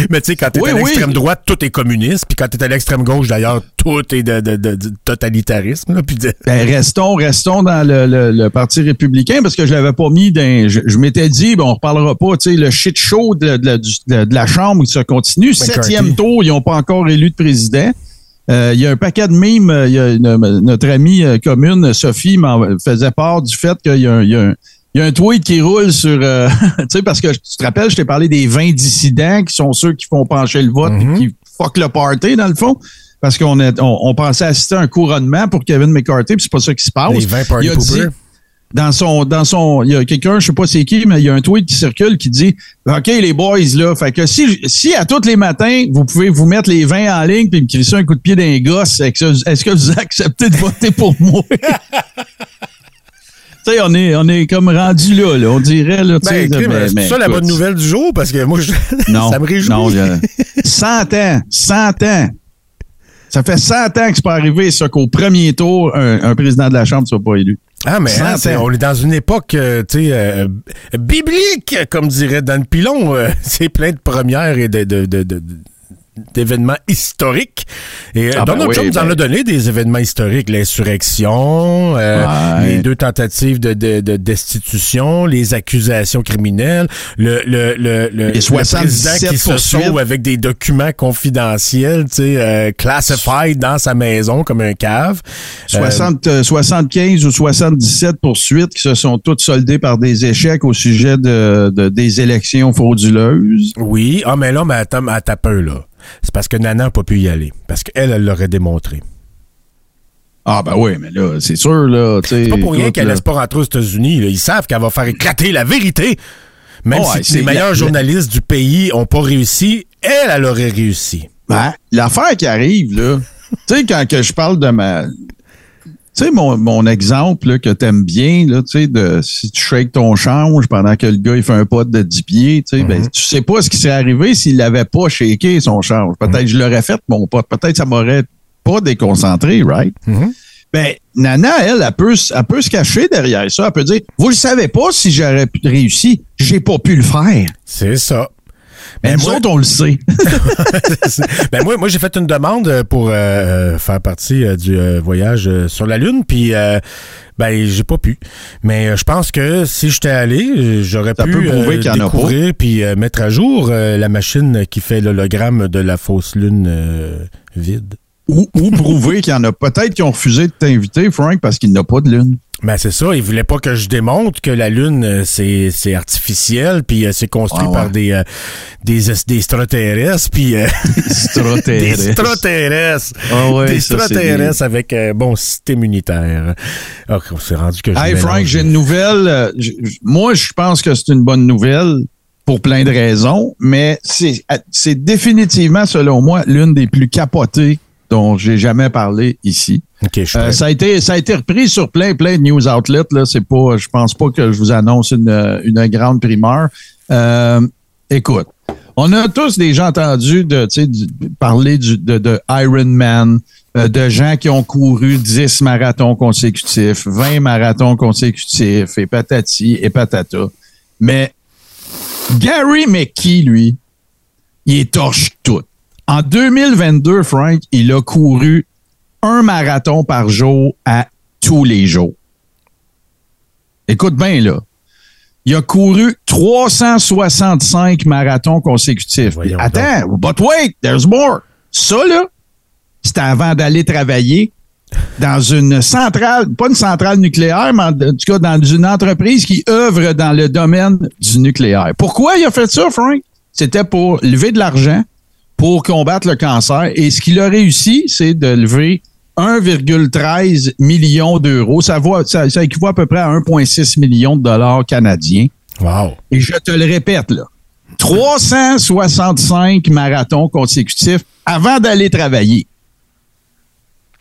Mais tu sais, quand t'es Oui, à oui. l'extrême droite, tout est communiste, puis quand t'es à l'extrême gauche, d'ailleurs, tout est de, de- de- de totalitarisme, là, de- Ben, restons, restons dans le, le- le Parti républicain parce que je l'avais pas mis dans. Je, je m'étais dit, ben, on reparlera pas, tu sais, le shit show de, de la- du- de- de la Chambre qui se continue. McCarthy. Septième tour, ils n'ont pas encore élu de président. Euh, Il y a un paquet de mimes. euh, y a une- notre amie euh, commune, Sophie, m'en faisait part du fait qu'il y a un. il y y a un tweet qui roule sur, euh, tu sais, parce que tu te rappelles, je t'ai parlé des 20 dissidents qui sont ceux qui font pencher le vote et qui fuck le party, dans le fond. Parce qu'on est- on, on pensait assister à un couronnement pour Kevin McCarthy, puis c'est pas ça qui se passe. les 20 party Il a dit- poopers. Dans son, dans son, il y a quelqu'un, je sais pas c'est qui, mais il y a un tweet qui circule qui dit, OK, les boys, là, fait que si, si à tous les matins, vous pouvez vous mettre les 20 en ligne puis me crisser un coup de pied d'un gosse, est-ce que, est-ce que vous acceptez de voter pour moi? tu sais, on est, on est comme rendu là, là, on dirait, là, tu sais, Ben, crime, mais- c'est ça la bonne nouvelle du jour, parce que moi, je- Non, ça me réjouit. non, je- 100 ans, 100 ans. Ça fait 100 ans que c'est pas arrivé, ça, qu'au premier tour, un, un président de la Chambre ne soit pas élu. Ah, mais hein, on est dans une époque, euh, tu sais, euh, biblique, comme dirait Dan Pilon. euh, c'est plein de premières et de, de- de- de- d'événements historiques. Et euh, Ah, ben Donald oui, Trump nous en ben- a donné des événements historiques. L'insurrection, euh, Ouais. les deux tentatives de, de- de destitution, les accusations criminelles, le, le, le, le, Les le 77 président qui se sauve avec des documents confidentiels, tu sais, euh, classified dans sa maison comme un cave. Euh, 60, euh, 75 ou 77 poursuites qui se sont toutes soldées par des échecs au sujet de, de- des élections frauduleuses. Oui. Ah, mais là, mais attends, attends un peu, là. C'est parce que Nana n'a pas pu y aller. Parce qu'elle, elle l'aurait démontré. Ah ben oui, mais là, c'est sûr, là. C'est pas pour rien qu'elle laisse pas rentrer aux États-Unis. Ils savent qu'elle va faire éclater la vérité. Même Oh, si les meilleurs la- journalistes du pays ont pas réussi, elle, elle aurait réussi. Ben, l'affaire qui arrive, là, tu sais, quand que je parle de ma. Tu sais, mon, mon exemple là, que t'aimes bien, là, tu sais, de si tu shakes ton change pendant que le gars il fait un pot de 10 pieds, tu sais, ben, tu sais pas ce qui serait arrivé s'il l'avait pas shaké son change. Peut-être que je l'aurais fait, mon pote. Peut-être que ça m'aurait pas déconcentré, right? Mhm. Ben, Nana, elle, elle peut, elle peut se cacher derrière ça. Elle peut dire, vous le savez pas si j'aurais pu- réussi. J'ai pas pu le faire. C'est ça. Mais Ben, nous moi- autres, on le sait. ben moi, moi j'ai fait une demande euh, pour euh, euh, faire partie euh, du euh, voyage euh, sur la Lune, puis euh, ben j'ai pas pu. Mais euh, je pense que si j'étais allé, j'aurais pu peut prouver euh, qu'il y en a pas. découvrir puis euh, mettre à jour euh, la machine qui fait l'hologramme de la fausse Lune euh, vide. ou, ou prouver qu'il y en a peut-être qui ont refusé de t'inviter, Frank, parce qu'il n'a pas de lune. Ben c'est ça, il voulait pas que je démontre que la lune euh, c'est c'est artificiel puis euh, c'est construit Ah ouais. par des euh, des es- des extraterrestres puis euh, des Extraterrestre. extraterrestres. Ah ouais, des extraterrestres avec un bon système immunitaire. Ah, on s'est rendu que je Hey. Frank, j'ai une nouvelle. euh, Moi, je pense que c'est une bonne nouvelle pour plein de raisons, mais c'est c'est définitivement, selon moi, l'une des plus capotées dont j'ai jamais parlé ici. Je Euh, ça a été ça a été repris sur plein plein de news outlets là, c'est pas je pense pas que je vous annonce une, une grande primeur. Euh, écoute, on a tous déjà entendu de du- parler du, de, de Iron Man, euh, de gens qui ont couru 10 marathons consécutifs, 20 marathons consécutifs et patati et patata. Mais Gary McKee lui, il est torche tout. En 2022, Frank, il a couru un marathon par jour à tous les jours. Écoute bien, là. Il a couru 365 marathons consécutifs. Voyons Attends, but wait, there's more. Ça, là, c'était avant d'aller travailler dans une centrale, pas une centrale nucléaire, mais en tout cas dans une entreprise qui œuvre dans le domaine du nucléaire. Pourquoi il a fait ça, Frank? C'était pour lever de l'argent pour combattre le cancer. Et ce qu'il a réussi, c'est de lever 1,13 million d'euros. Ça, ça, ça équivaut à peu près à 1,6 million de dollars canadiens. Wow. Et je te le répète, là, 365 marathons consécutifs avant d'aller travailler.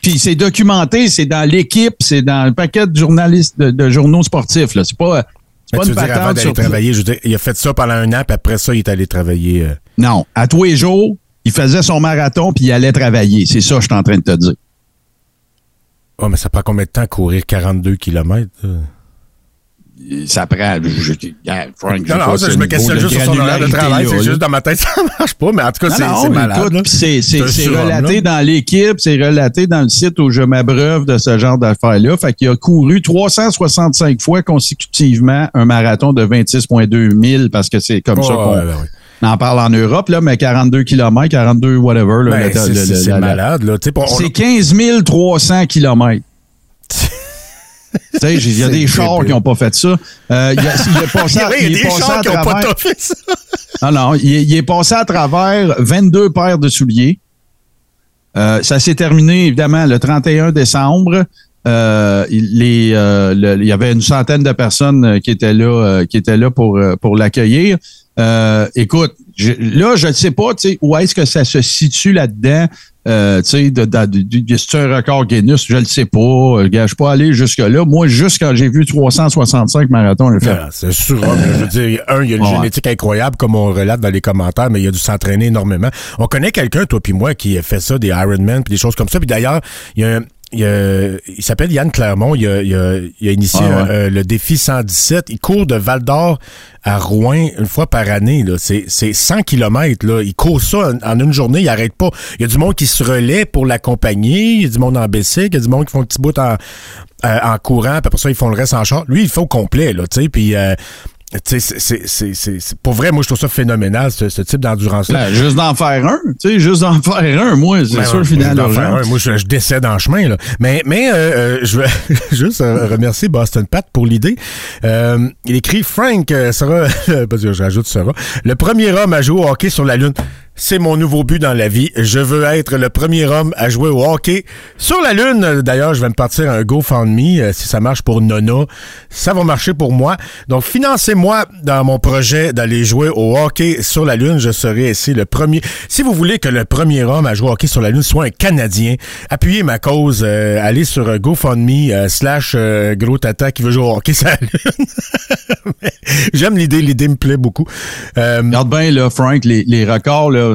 Puis c'est documenté, c'est dans l'équipe, c'est dans un paquet de journalistes de, de journaux sportifs. Là. C'est pas, c'est Mais pas tu une veux dire, avant d'aller sur travailler, je veux dire, il a fait ça pendant un an, puis après ça, il est allé travailler. euh, Non, à tous les jours, il faisait son marathon puis il allait travailler. C'est ça que je suis en train de te dire. Oh, mais ça prend combien de temps courir 42 km? Ça prend. je- Frank, Non, non, me questionne juste sur son horaire de travail. C'est juste dans ma tête, ça marche pas, mais en tout cas, c'est malade. c'est, relaté dans l'équipe, c'est relaté dans le site où je m'abreuve de ce genre d'affaires-là. Fait qu'il a couru 365 fois consécutivement un marathon de 26,2 000 parce que c'est comme ça qu'on ouais. en parle en Europe, là, mais 42 km, 42 whatever. Ben, c'est- malade, là. On- on- C'est 15 300 km. Tu sais, il y a des chars qui n'ont pas fait ça. Euh, a, passé à, Oui, il y a des qui n'ont pas fait ça. non, non, il est, il est passé à travers 22 paires de souliers. Euh, ça s'est terminé, évidemment, le 31 décembre. Euh, il, les, euh, le- il y avait une centaine de personnes euh, qui étaient là, euh, qui étaient là pour, euh, pour l'accueillir. Euh, écoute, je- là, je ne sais pas, où est-ce que ça se situe là-dedans. Euh, tu sais, de, de, de- de- c'est un record Guinness, je ne le sais pas. Euh, Je suis pas allé jusque-là. Moi, juste quand j'ai vu 365 marathons, j'ai fait, Ah, C'est sûr. Je veux dire, un, il y a une Ouais. génétique incroyable, comme on relate dans les commentaires, mais il a dû s'entraîner énormément. On connaît quelqu'un, toi puis moi, qui a fait ça, des Ironman, puis des choses comme ça. Puis d'ailleurs, il y a un- il, s'appelle Yann Clermont. Il a, il a- il a initié Ah ouais. euh, le défi 117. Il court de Val d'Or à Rouen une fois par année. Là. C'est, c'est 100 km. Là. Il court ça en, en une journée. Il arrête pas. Il y a du monde qui se relaie pour l'accompagner. Il y a du monde en bicycle. Il y a du monde qui font un petit bout en, euh, en courant. Puis après ça, ils font le reste en char. Lui, il fait au complet. Là, tu sais, puis... tu sais, c'est, c'est, c'est, c'est- c'est- pour vrai, moi, je trouve ça phénoménal, ce, ce type d'endurance-là. Ben, juste d'en faire un, tu sais, juste d'en faire un, moi, c'est Ben sûr, ouais, le final moi, je je, je décède en chemin. Là. Mais, mais euh, euh, je veux juste euh, remercier Boston Pat pour l'idée. Euh, il écrit Frank euh, sera, parce que j'ajoute sera, le premier homme à jouer au hockey sur la Lune. C'est mon nouveau but dans la vie. Je veux être le premier homme à jouer au hockey sur la Lune. D'ailleurs, je vais me partir un GoFundMe. Euh, si ça marche pour Nona, ça va marcher pour moi. Donc, financez-moi dans mon projet d'aller jouer au hockey sur la Lune. Je serai ici le premier. Si vous voulez que le premier homme à jouer au hockey sur la Lune soit un Canadien, appuyez ma cause. euh, allez sur euh, GoFundMe slash euh, gros tata qui veut jouer au hockey sur la Lune. J'aime l'idée. L'idée me plaît beaucoup. Regarde Frank, records,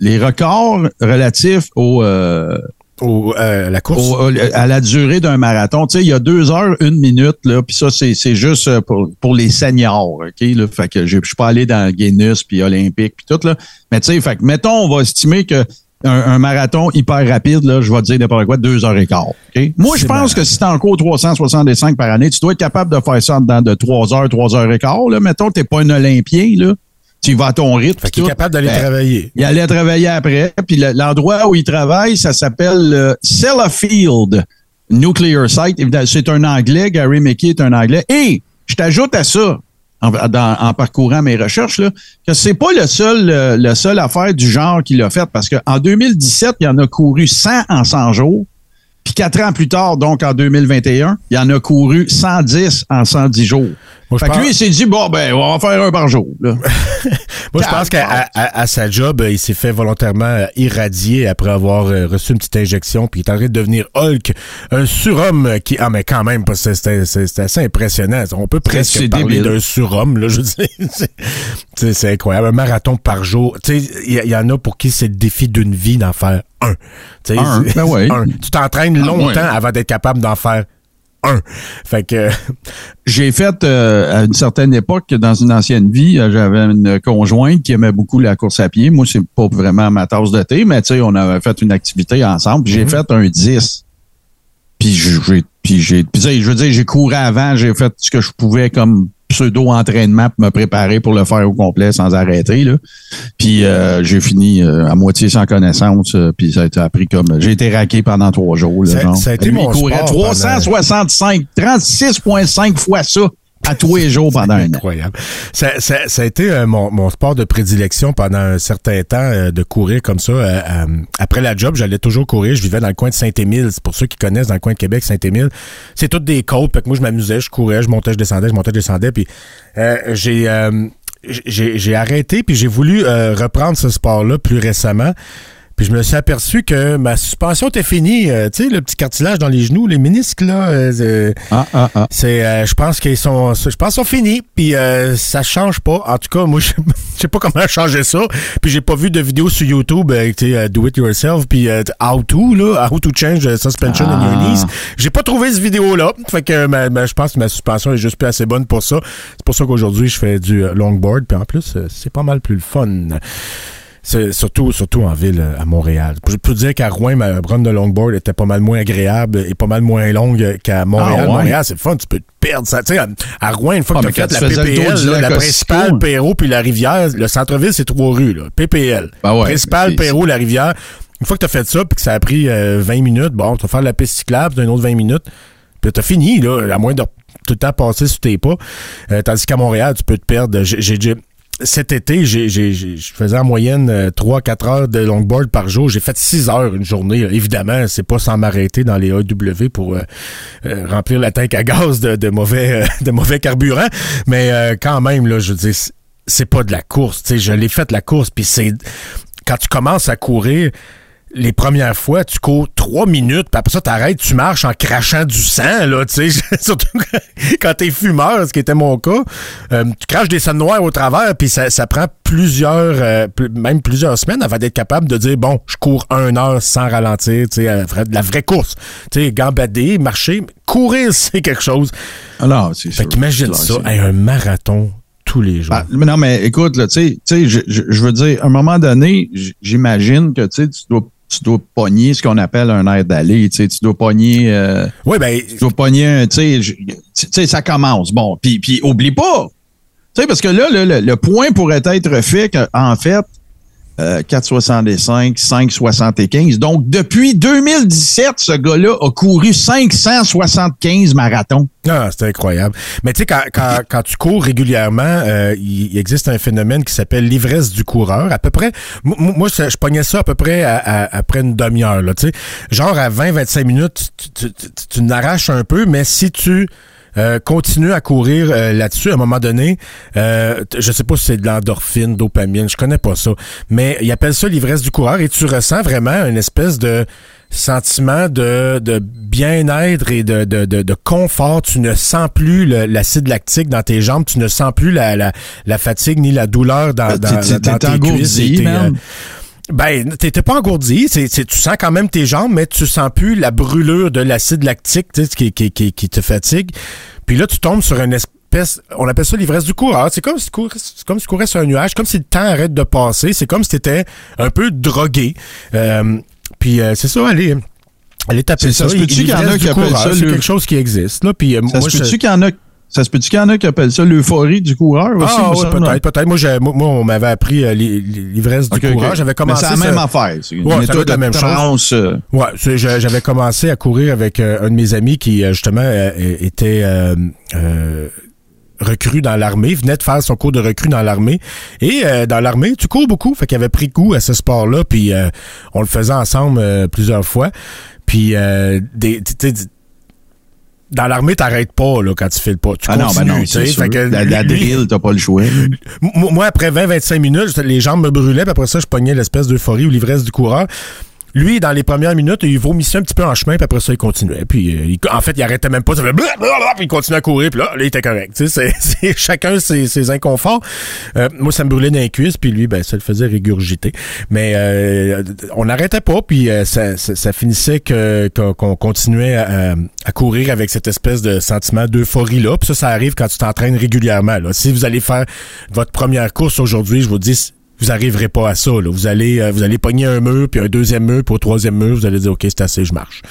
les records relatifs au, euh, au, euh, la course? au- à la durée d'un marathon. Tu sais, il y a deux heures, une minute, là, puis ça, c'est, c'est juste euh, pour, pour les seniors, OK? Là, fait que je je suis pas allé dans Guinness puis Olympique puis tout, là. Mais tu sais, fait que, mettons, on va estimer que un, un marathon hyper rapide, là, je vais te dire n'importe quoi, deux heures et quart. OK? Moi, je pense que si t'en cours 365 par année, tu dois être capable de faire ça en dedans de trois heures, trois heures et quart, là. Mettons, t'es pas un Olympien, là. Tu y vas à ton rythme. Fait qu'il est capable d'aller Ben, travailler. il allait travailler après. Puis le- l'endroit où il travaille, ça s'appelle euh, Sellafield Nuclear Site. C'est un anglais. Gary Mickey est un anglais. Et je t'ajoute à ça, en, dans- en parcourant mes recherches, là, que c'est pas le seul, euh, le seul affaire du genre qu'il a fait. Parce qu'en 2017, il en a couru 100 en 100 jours. Puis quatre ans plus tard, donc en 2021, il en a couru 110 en 110 jours. Moi, fait que lui, il s'est dit, bon, ben, on va en faire un par jour. là. Moi, je pense qu'à à, à- sa job, euh, il s'est fait volontairement euh, irradier après avoir euh, reçu une petite injection, puis il est en train de devenir Hulk, un surhomme qui... Ah, mais quand même, c'est- assez impressionnant. On peut presque parler d'un surhomme, là, je veux dire. C'est- incroyable. Un marathon par jour. Tu sais, il y, en a pour qui c'est le défi d'une vie d'en faire un. Ben ouais. un. Tu t'entraînes Ah, longtemps ouais. avant d'être capable d'en faire un. Fait que... J'ai fait euh, à une certaine époque, dans une ancienne vie, euh, j'avais une conjointe qui aimait beaucoup la course à pied. Moi, c'est pas vraiment ma tasse de thé, mais tu sais, on avait fait une activité ensemble. J'ai Mhm. fait un 10. Puis j'ai puis j'ai je veux dire, j'ai couru avant, j'ai fait ce que je pouvais comme pseudo-entraînement pour me préparer pour le faire au complet sans arrêter. Là. Puis euh, j'ai fini euh, à moitié sans connaissance. euh, puis ça a été appris comme. J'ai été raqué pendant trois jours. Là, Ça- a été Lui, mon il courait sport 365, 36,5 fois ça à tous les jours pendant un. Incroyable. Ça, ça, ça a été euh, mon, mon sport de prédilection pendant un certain temps euh, de courir comme ça. Euh, euh, après la job, j'allais toujours courir. Je vivais dans le coin de Saint-Émile. C'est pour ceux qui connaissent dans le coin de Québec, Saint-Émile. C'est toutes des côtes. Fait que moi, je m'amusais, je courais, je montais, je descendais, je montais, je descendais. Puis euh, j'ai euh, j'ai j'ai arrêté puis j'ai voulu euh, reprendre ce sport-là plus récemment. Puis je me suis aperçu que ma suspension était finie. Euh, tu sais, le petit cartilage dans les genoux, les ménisques, là. euh, euh, Ah, ah, ah. c'est, euh, je pense qu'ils sont, je pense qu'ils sont finis. Puis euh, ça change pas. En tout cas, moi, je sais pas comment changer ça. Puis j'ai pas vu de vidéo sur YouTube, euh, tu sais, do it yourself, puis euh, how to là, how to change the suspension in your Ah. knees. J'ai pas trouvé ce vidéo là. Fait que ma- ma- je pense que ma suspension est juste plus assez bonne pour ça. C'est pour ça qu'aujourd'hui je fais du longboard. Puis en plus, c'est pas mal plus le fun. C'est surtout, surtout en ville, euh, à Montréal. Je peux dire qu'à Rouen, ma run de longboard était pas mal moins agréable et pas mal moins longue qu'à Montréal. Ah ouais? Montréal, c'est fun, tu peux te perdre. Ça, tu sais, à, à Rouen, une fois Ah, que tu as fait tu la PPL, là, la principale, Perrault, puis la rivière, le centre-ville, c'est trois rues, là. PPL. Ben ouais, principale, Perrault, la rivière. Une fois que tu as fait ça, puis que ça a pris euh, 20 minutes, bon, tu vas faire la piste cyclable, c'est un autre 20 minutes. Puis t'as fini, là, à moins de tout le temps passer sur tes pas. Euh, tandis qu'à Montréal, tu peux te perdre. J'ai- cet été, je faisais en moyenne euh, 3-4 heures de longboard par jour. J'ai fait 6 heures une journée. Évidemment, c'est pas sans m'arrêter dans les AW pour euh, euh, remplir la tank à gaz de, mauvais euh, de mauvais carburant. Mais euh, quand même, je veux dire, c'est- pas de la course. Tu sais, je l'ai fait la course, puis c'est quand tu commences à courir, les premières fois, tu cours trois minutes, puis après ça, t'arrêtes, tu marches en crachant du sang, là, tu sais. Surtout quand t'es fumeur, ce qui était mon cas. Euh, tu craches des sangs noirs au travers, puis ça, ça prend plusieurs, euh, même plusieurs semaines avant d'être capable de dire, bon, je cours un heure sans ralentir, tu sais, la vraie course. Tu sais, gambader, marcher, courir, c'est quelque chose. Alors, c'est Fait qu'imagine C'est ça, hey, un marathon tous les jours. Ben, mais non, mais écoute, là, tu sais, tu sais, je, je, je veux dire, à un moment donné, j'imagine que tu sais, tu dois, tu dois pogner ce qu'on appelle un air d'aller, tu sais, tu dois pogner, euh, oui, ben, tu dois pogner un, tu sais, je- tu sais, ça commence. Bon, puis, puis oublie pas, tu sais, parce que là, le, le, le point pourrait être fait qu'en fait, euh, 4,65, 5,75. Donc, depuis 2017, ce gars-là a couru 575 marathons. Ah, c'est incroyable. Mais tu sais, quand, quand, quand tu cours régulièrement, euh, il, existe un phénomène qui s'appelle l'ivresse du coureur. À peu près, moi, je, pognais ça à peu près à- à- après une demi-heure. genre à 20-25 minutes, tu, tu, tu, tu n'arraches un peu, mais si tu euh, continues à courir euh, là-dessus, à un moment donné, euh, je sais pas si c'est de l'endorphine, dopamine, je connais pas ça, mais ils appellent ça l'ivresse du coureur et tu ressens vraiment une espèce de sentiment de, de bien-être et de, de, de, de confort. Tu ne sens plus l'acide lactique dans tes jambes, tu ne sens plus la, la, la fatigue ni la douleur dans, dans, Ben, T'es- dans t'es cuisses. Ben, t'étais pas engourdi, c'est, c'est- tu sens quand même tes jambes, mais tu sens plus la brûlure de l'acide lactique qui, qui, qui, qui te fatigue. Puis là, tu tombes sur une espèce, on appelle ça l'ivresse du coureur. C'est comme si tu courais, c'est comme si tu courais sur un nuage, comme si le temps arrête de passer. C'est comme si t'étais un peu drogué. Euh, puis euh, c'est ça, allez, allez taper ça. ça peut-tu qu'il y en a qui appellent ça C'est quelque chose qui existe. Là, puis euh, Ça moi, se je- peut-tu qu'il y en a, ça se peut-tu qu'il y en a qui appellent ça l'euphorie du coureur aussi? ah oui, semble? peut-être, peut-être. Moi, moi, moi, on m'avait appris euh, l'i- l'ivresse du coureur. J'avais commencé. c'est la ça- même affaire. C'est Ouais, ça méthode doit être la même chose. transe, Ouais, j'avais commencé à courir avec euh, un de mes amis qui euh, justement euh, était recrue dans l'armée, venait de faire son cours de recrue dans l'armée. Et euh, dans l'armée, tu cours beaucoup, fait qu'il avait pris goût à ce sport-là, puis euh, on le faisait ensemble euh, plusieurs fois. Puis des, dans l'armée, t'arrêtes pas là, quand tu fais le pas. Tu Ah non, ben continues, non, tu sais. c'est sûr. Fait que La, la drill, t'as pas le choix. Moi, après 20-25 minutes, les jambes me brûlaient, puis après ça, je pognais l'espèce d'euphorie ou l'ivresse du coureur. Lui, dans les premières minutes, il vomissait un petit peu en chemin, puis après ça, il continuait. Puis, euh, en fait, il arrêtait même pas, ça fait blablabla, puis il continuait à courir, puis là, là, il était correct. Tu sais, chacun ses, ses inconforts. Euh, moi, ça me brûlait dans les cuisses, puis lui, ben, ça le faisait régurgiter. Mais euh, on n'arrêtait pas, puis euh, ça, ça, ça finissait qu'on, continuait à, courir avec cette espèce de sentiment d'euphorie-là. Puis ça, ça arrive quand tu t'entraînes régulièrement. Si vous allez faire votre première course aujourd'hui, je vous dis, vous arriverez pas à ça. Là. Vous allez euh, vous allez pogner un mur, puis un deuxième mur, puis au troisième mur, vous allez dire, OK, c'est assez, je marche.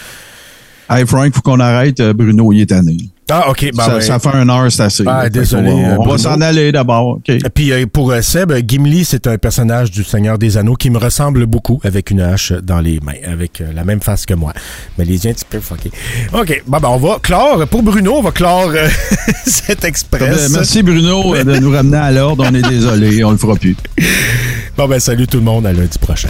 Hey, Frank, faut qu'on arrête. euh, Bruno, il est tanné. Ah, OK. Ben, ça, ouais. ça fait une heure, c'est assez. Ah, désolé, va- euh, On, va s'en aller d'abord. OK. Et Puis euh, pour euh, Seb, Gimli, c'est un personnage du Seigneur des Anneaux qui me ressemble beaucoup avec une hache dans les mains, avec la même face que moi. Mais les yeux un petit peu fuckés. OK, bon, ben, on va clore. Pour Bruno, on va clore euh, cet express. Euh, Merci, Bruno, de nous ramener à l'ordre. On est désolé. On le fera plus. Bon, ben, salut tout le monde. À lundi prochain.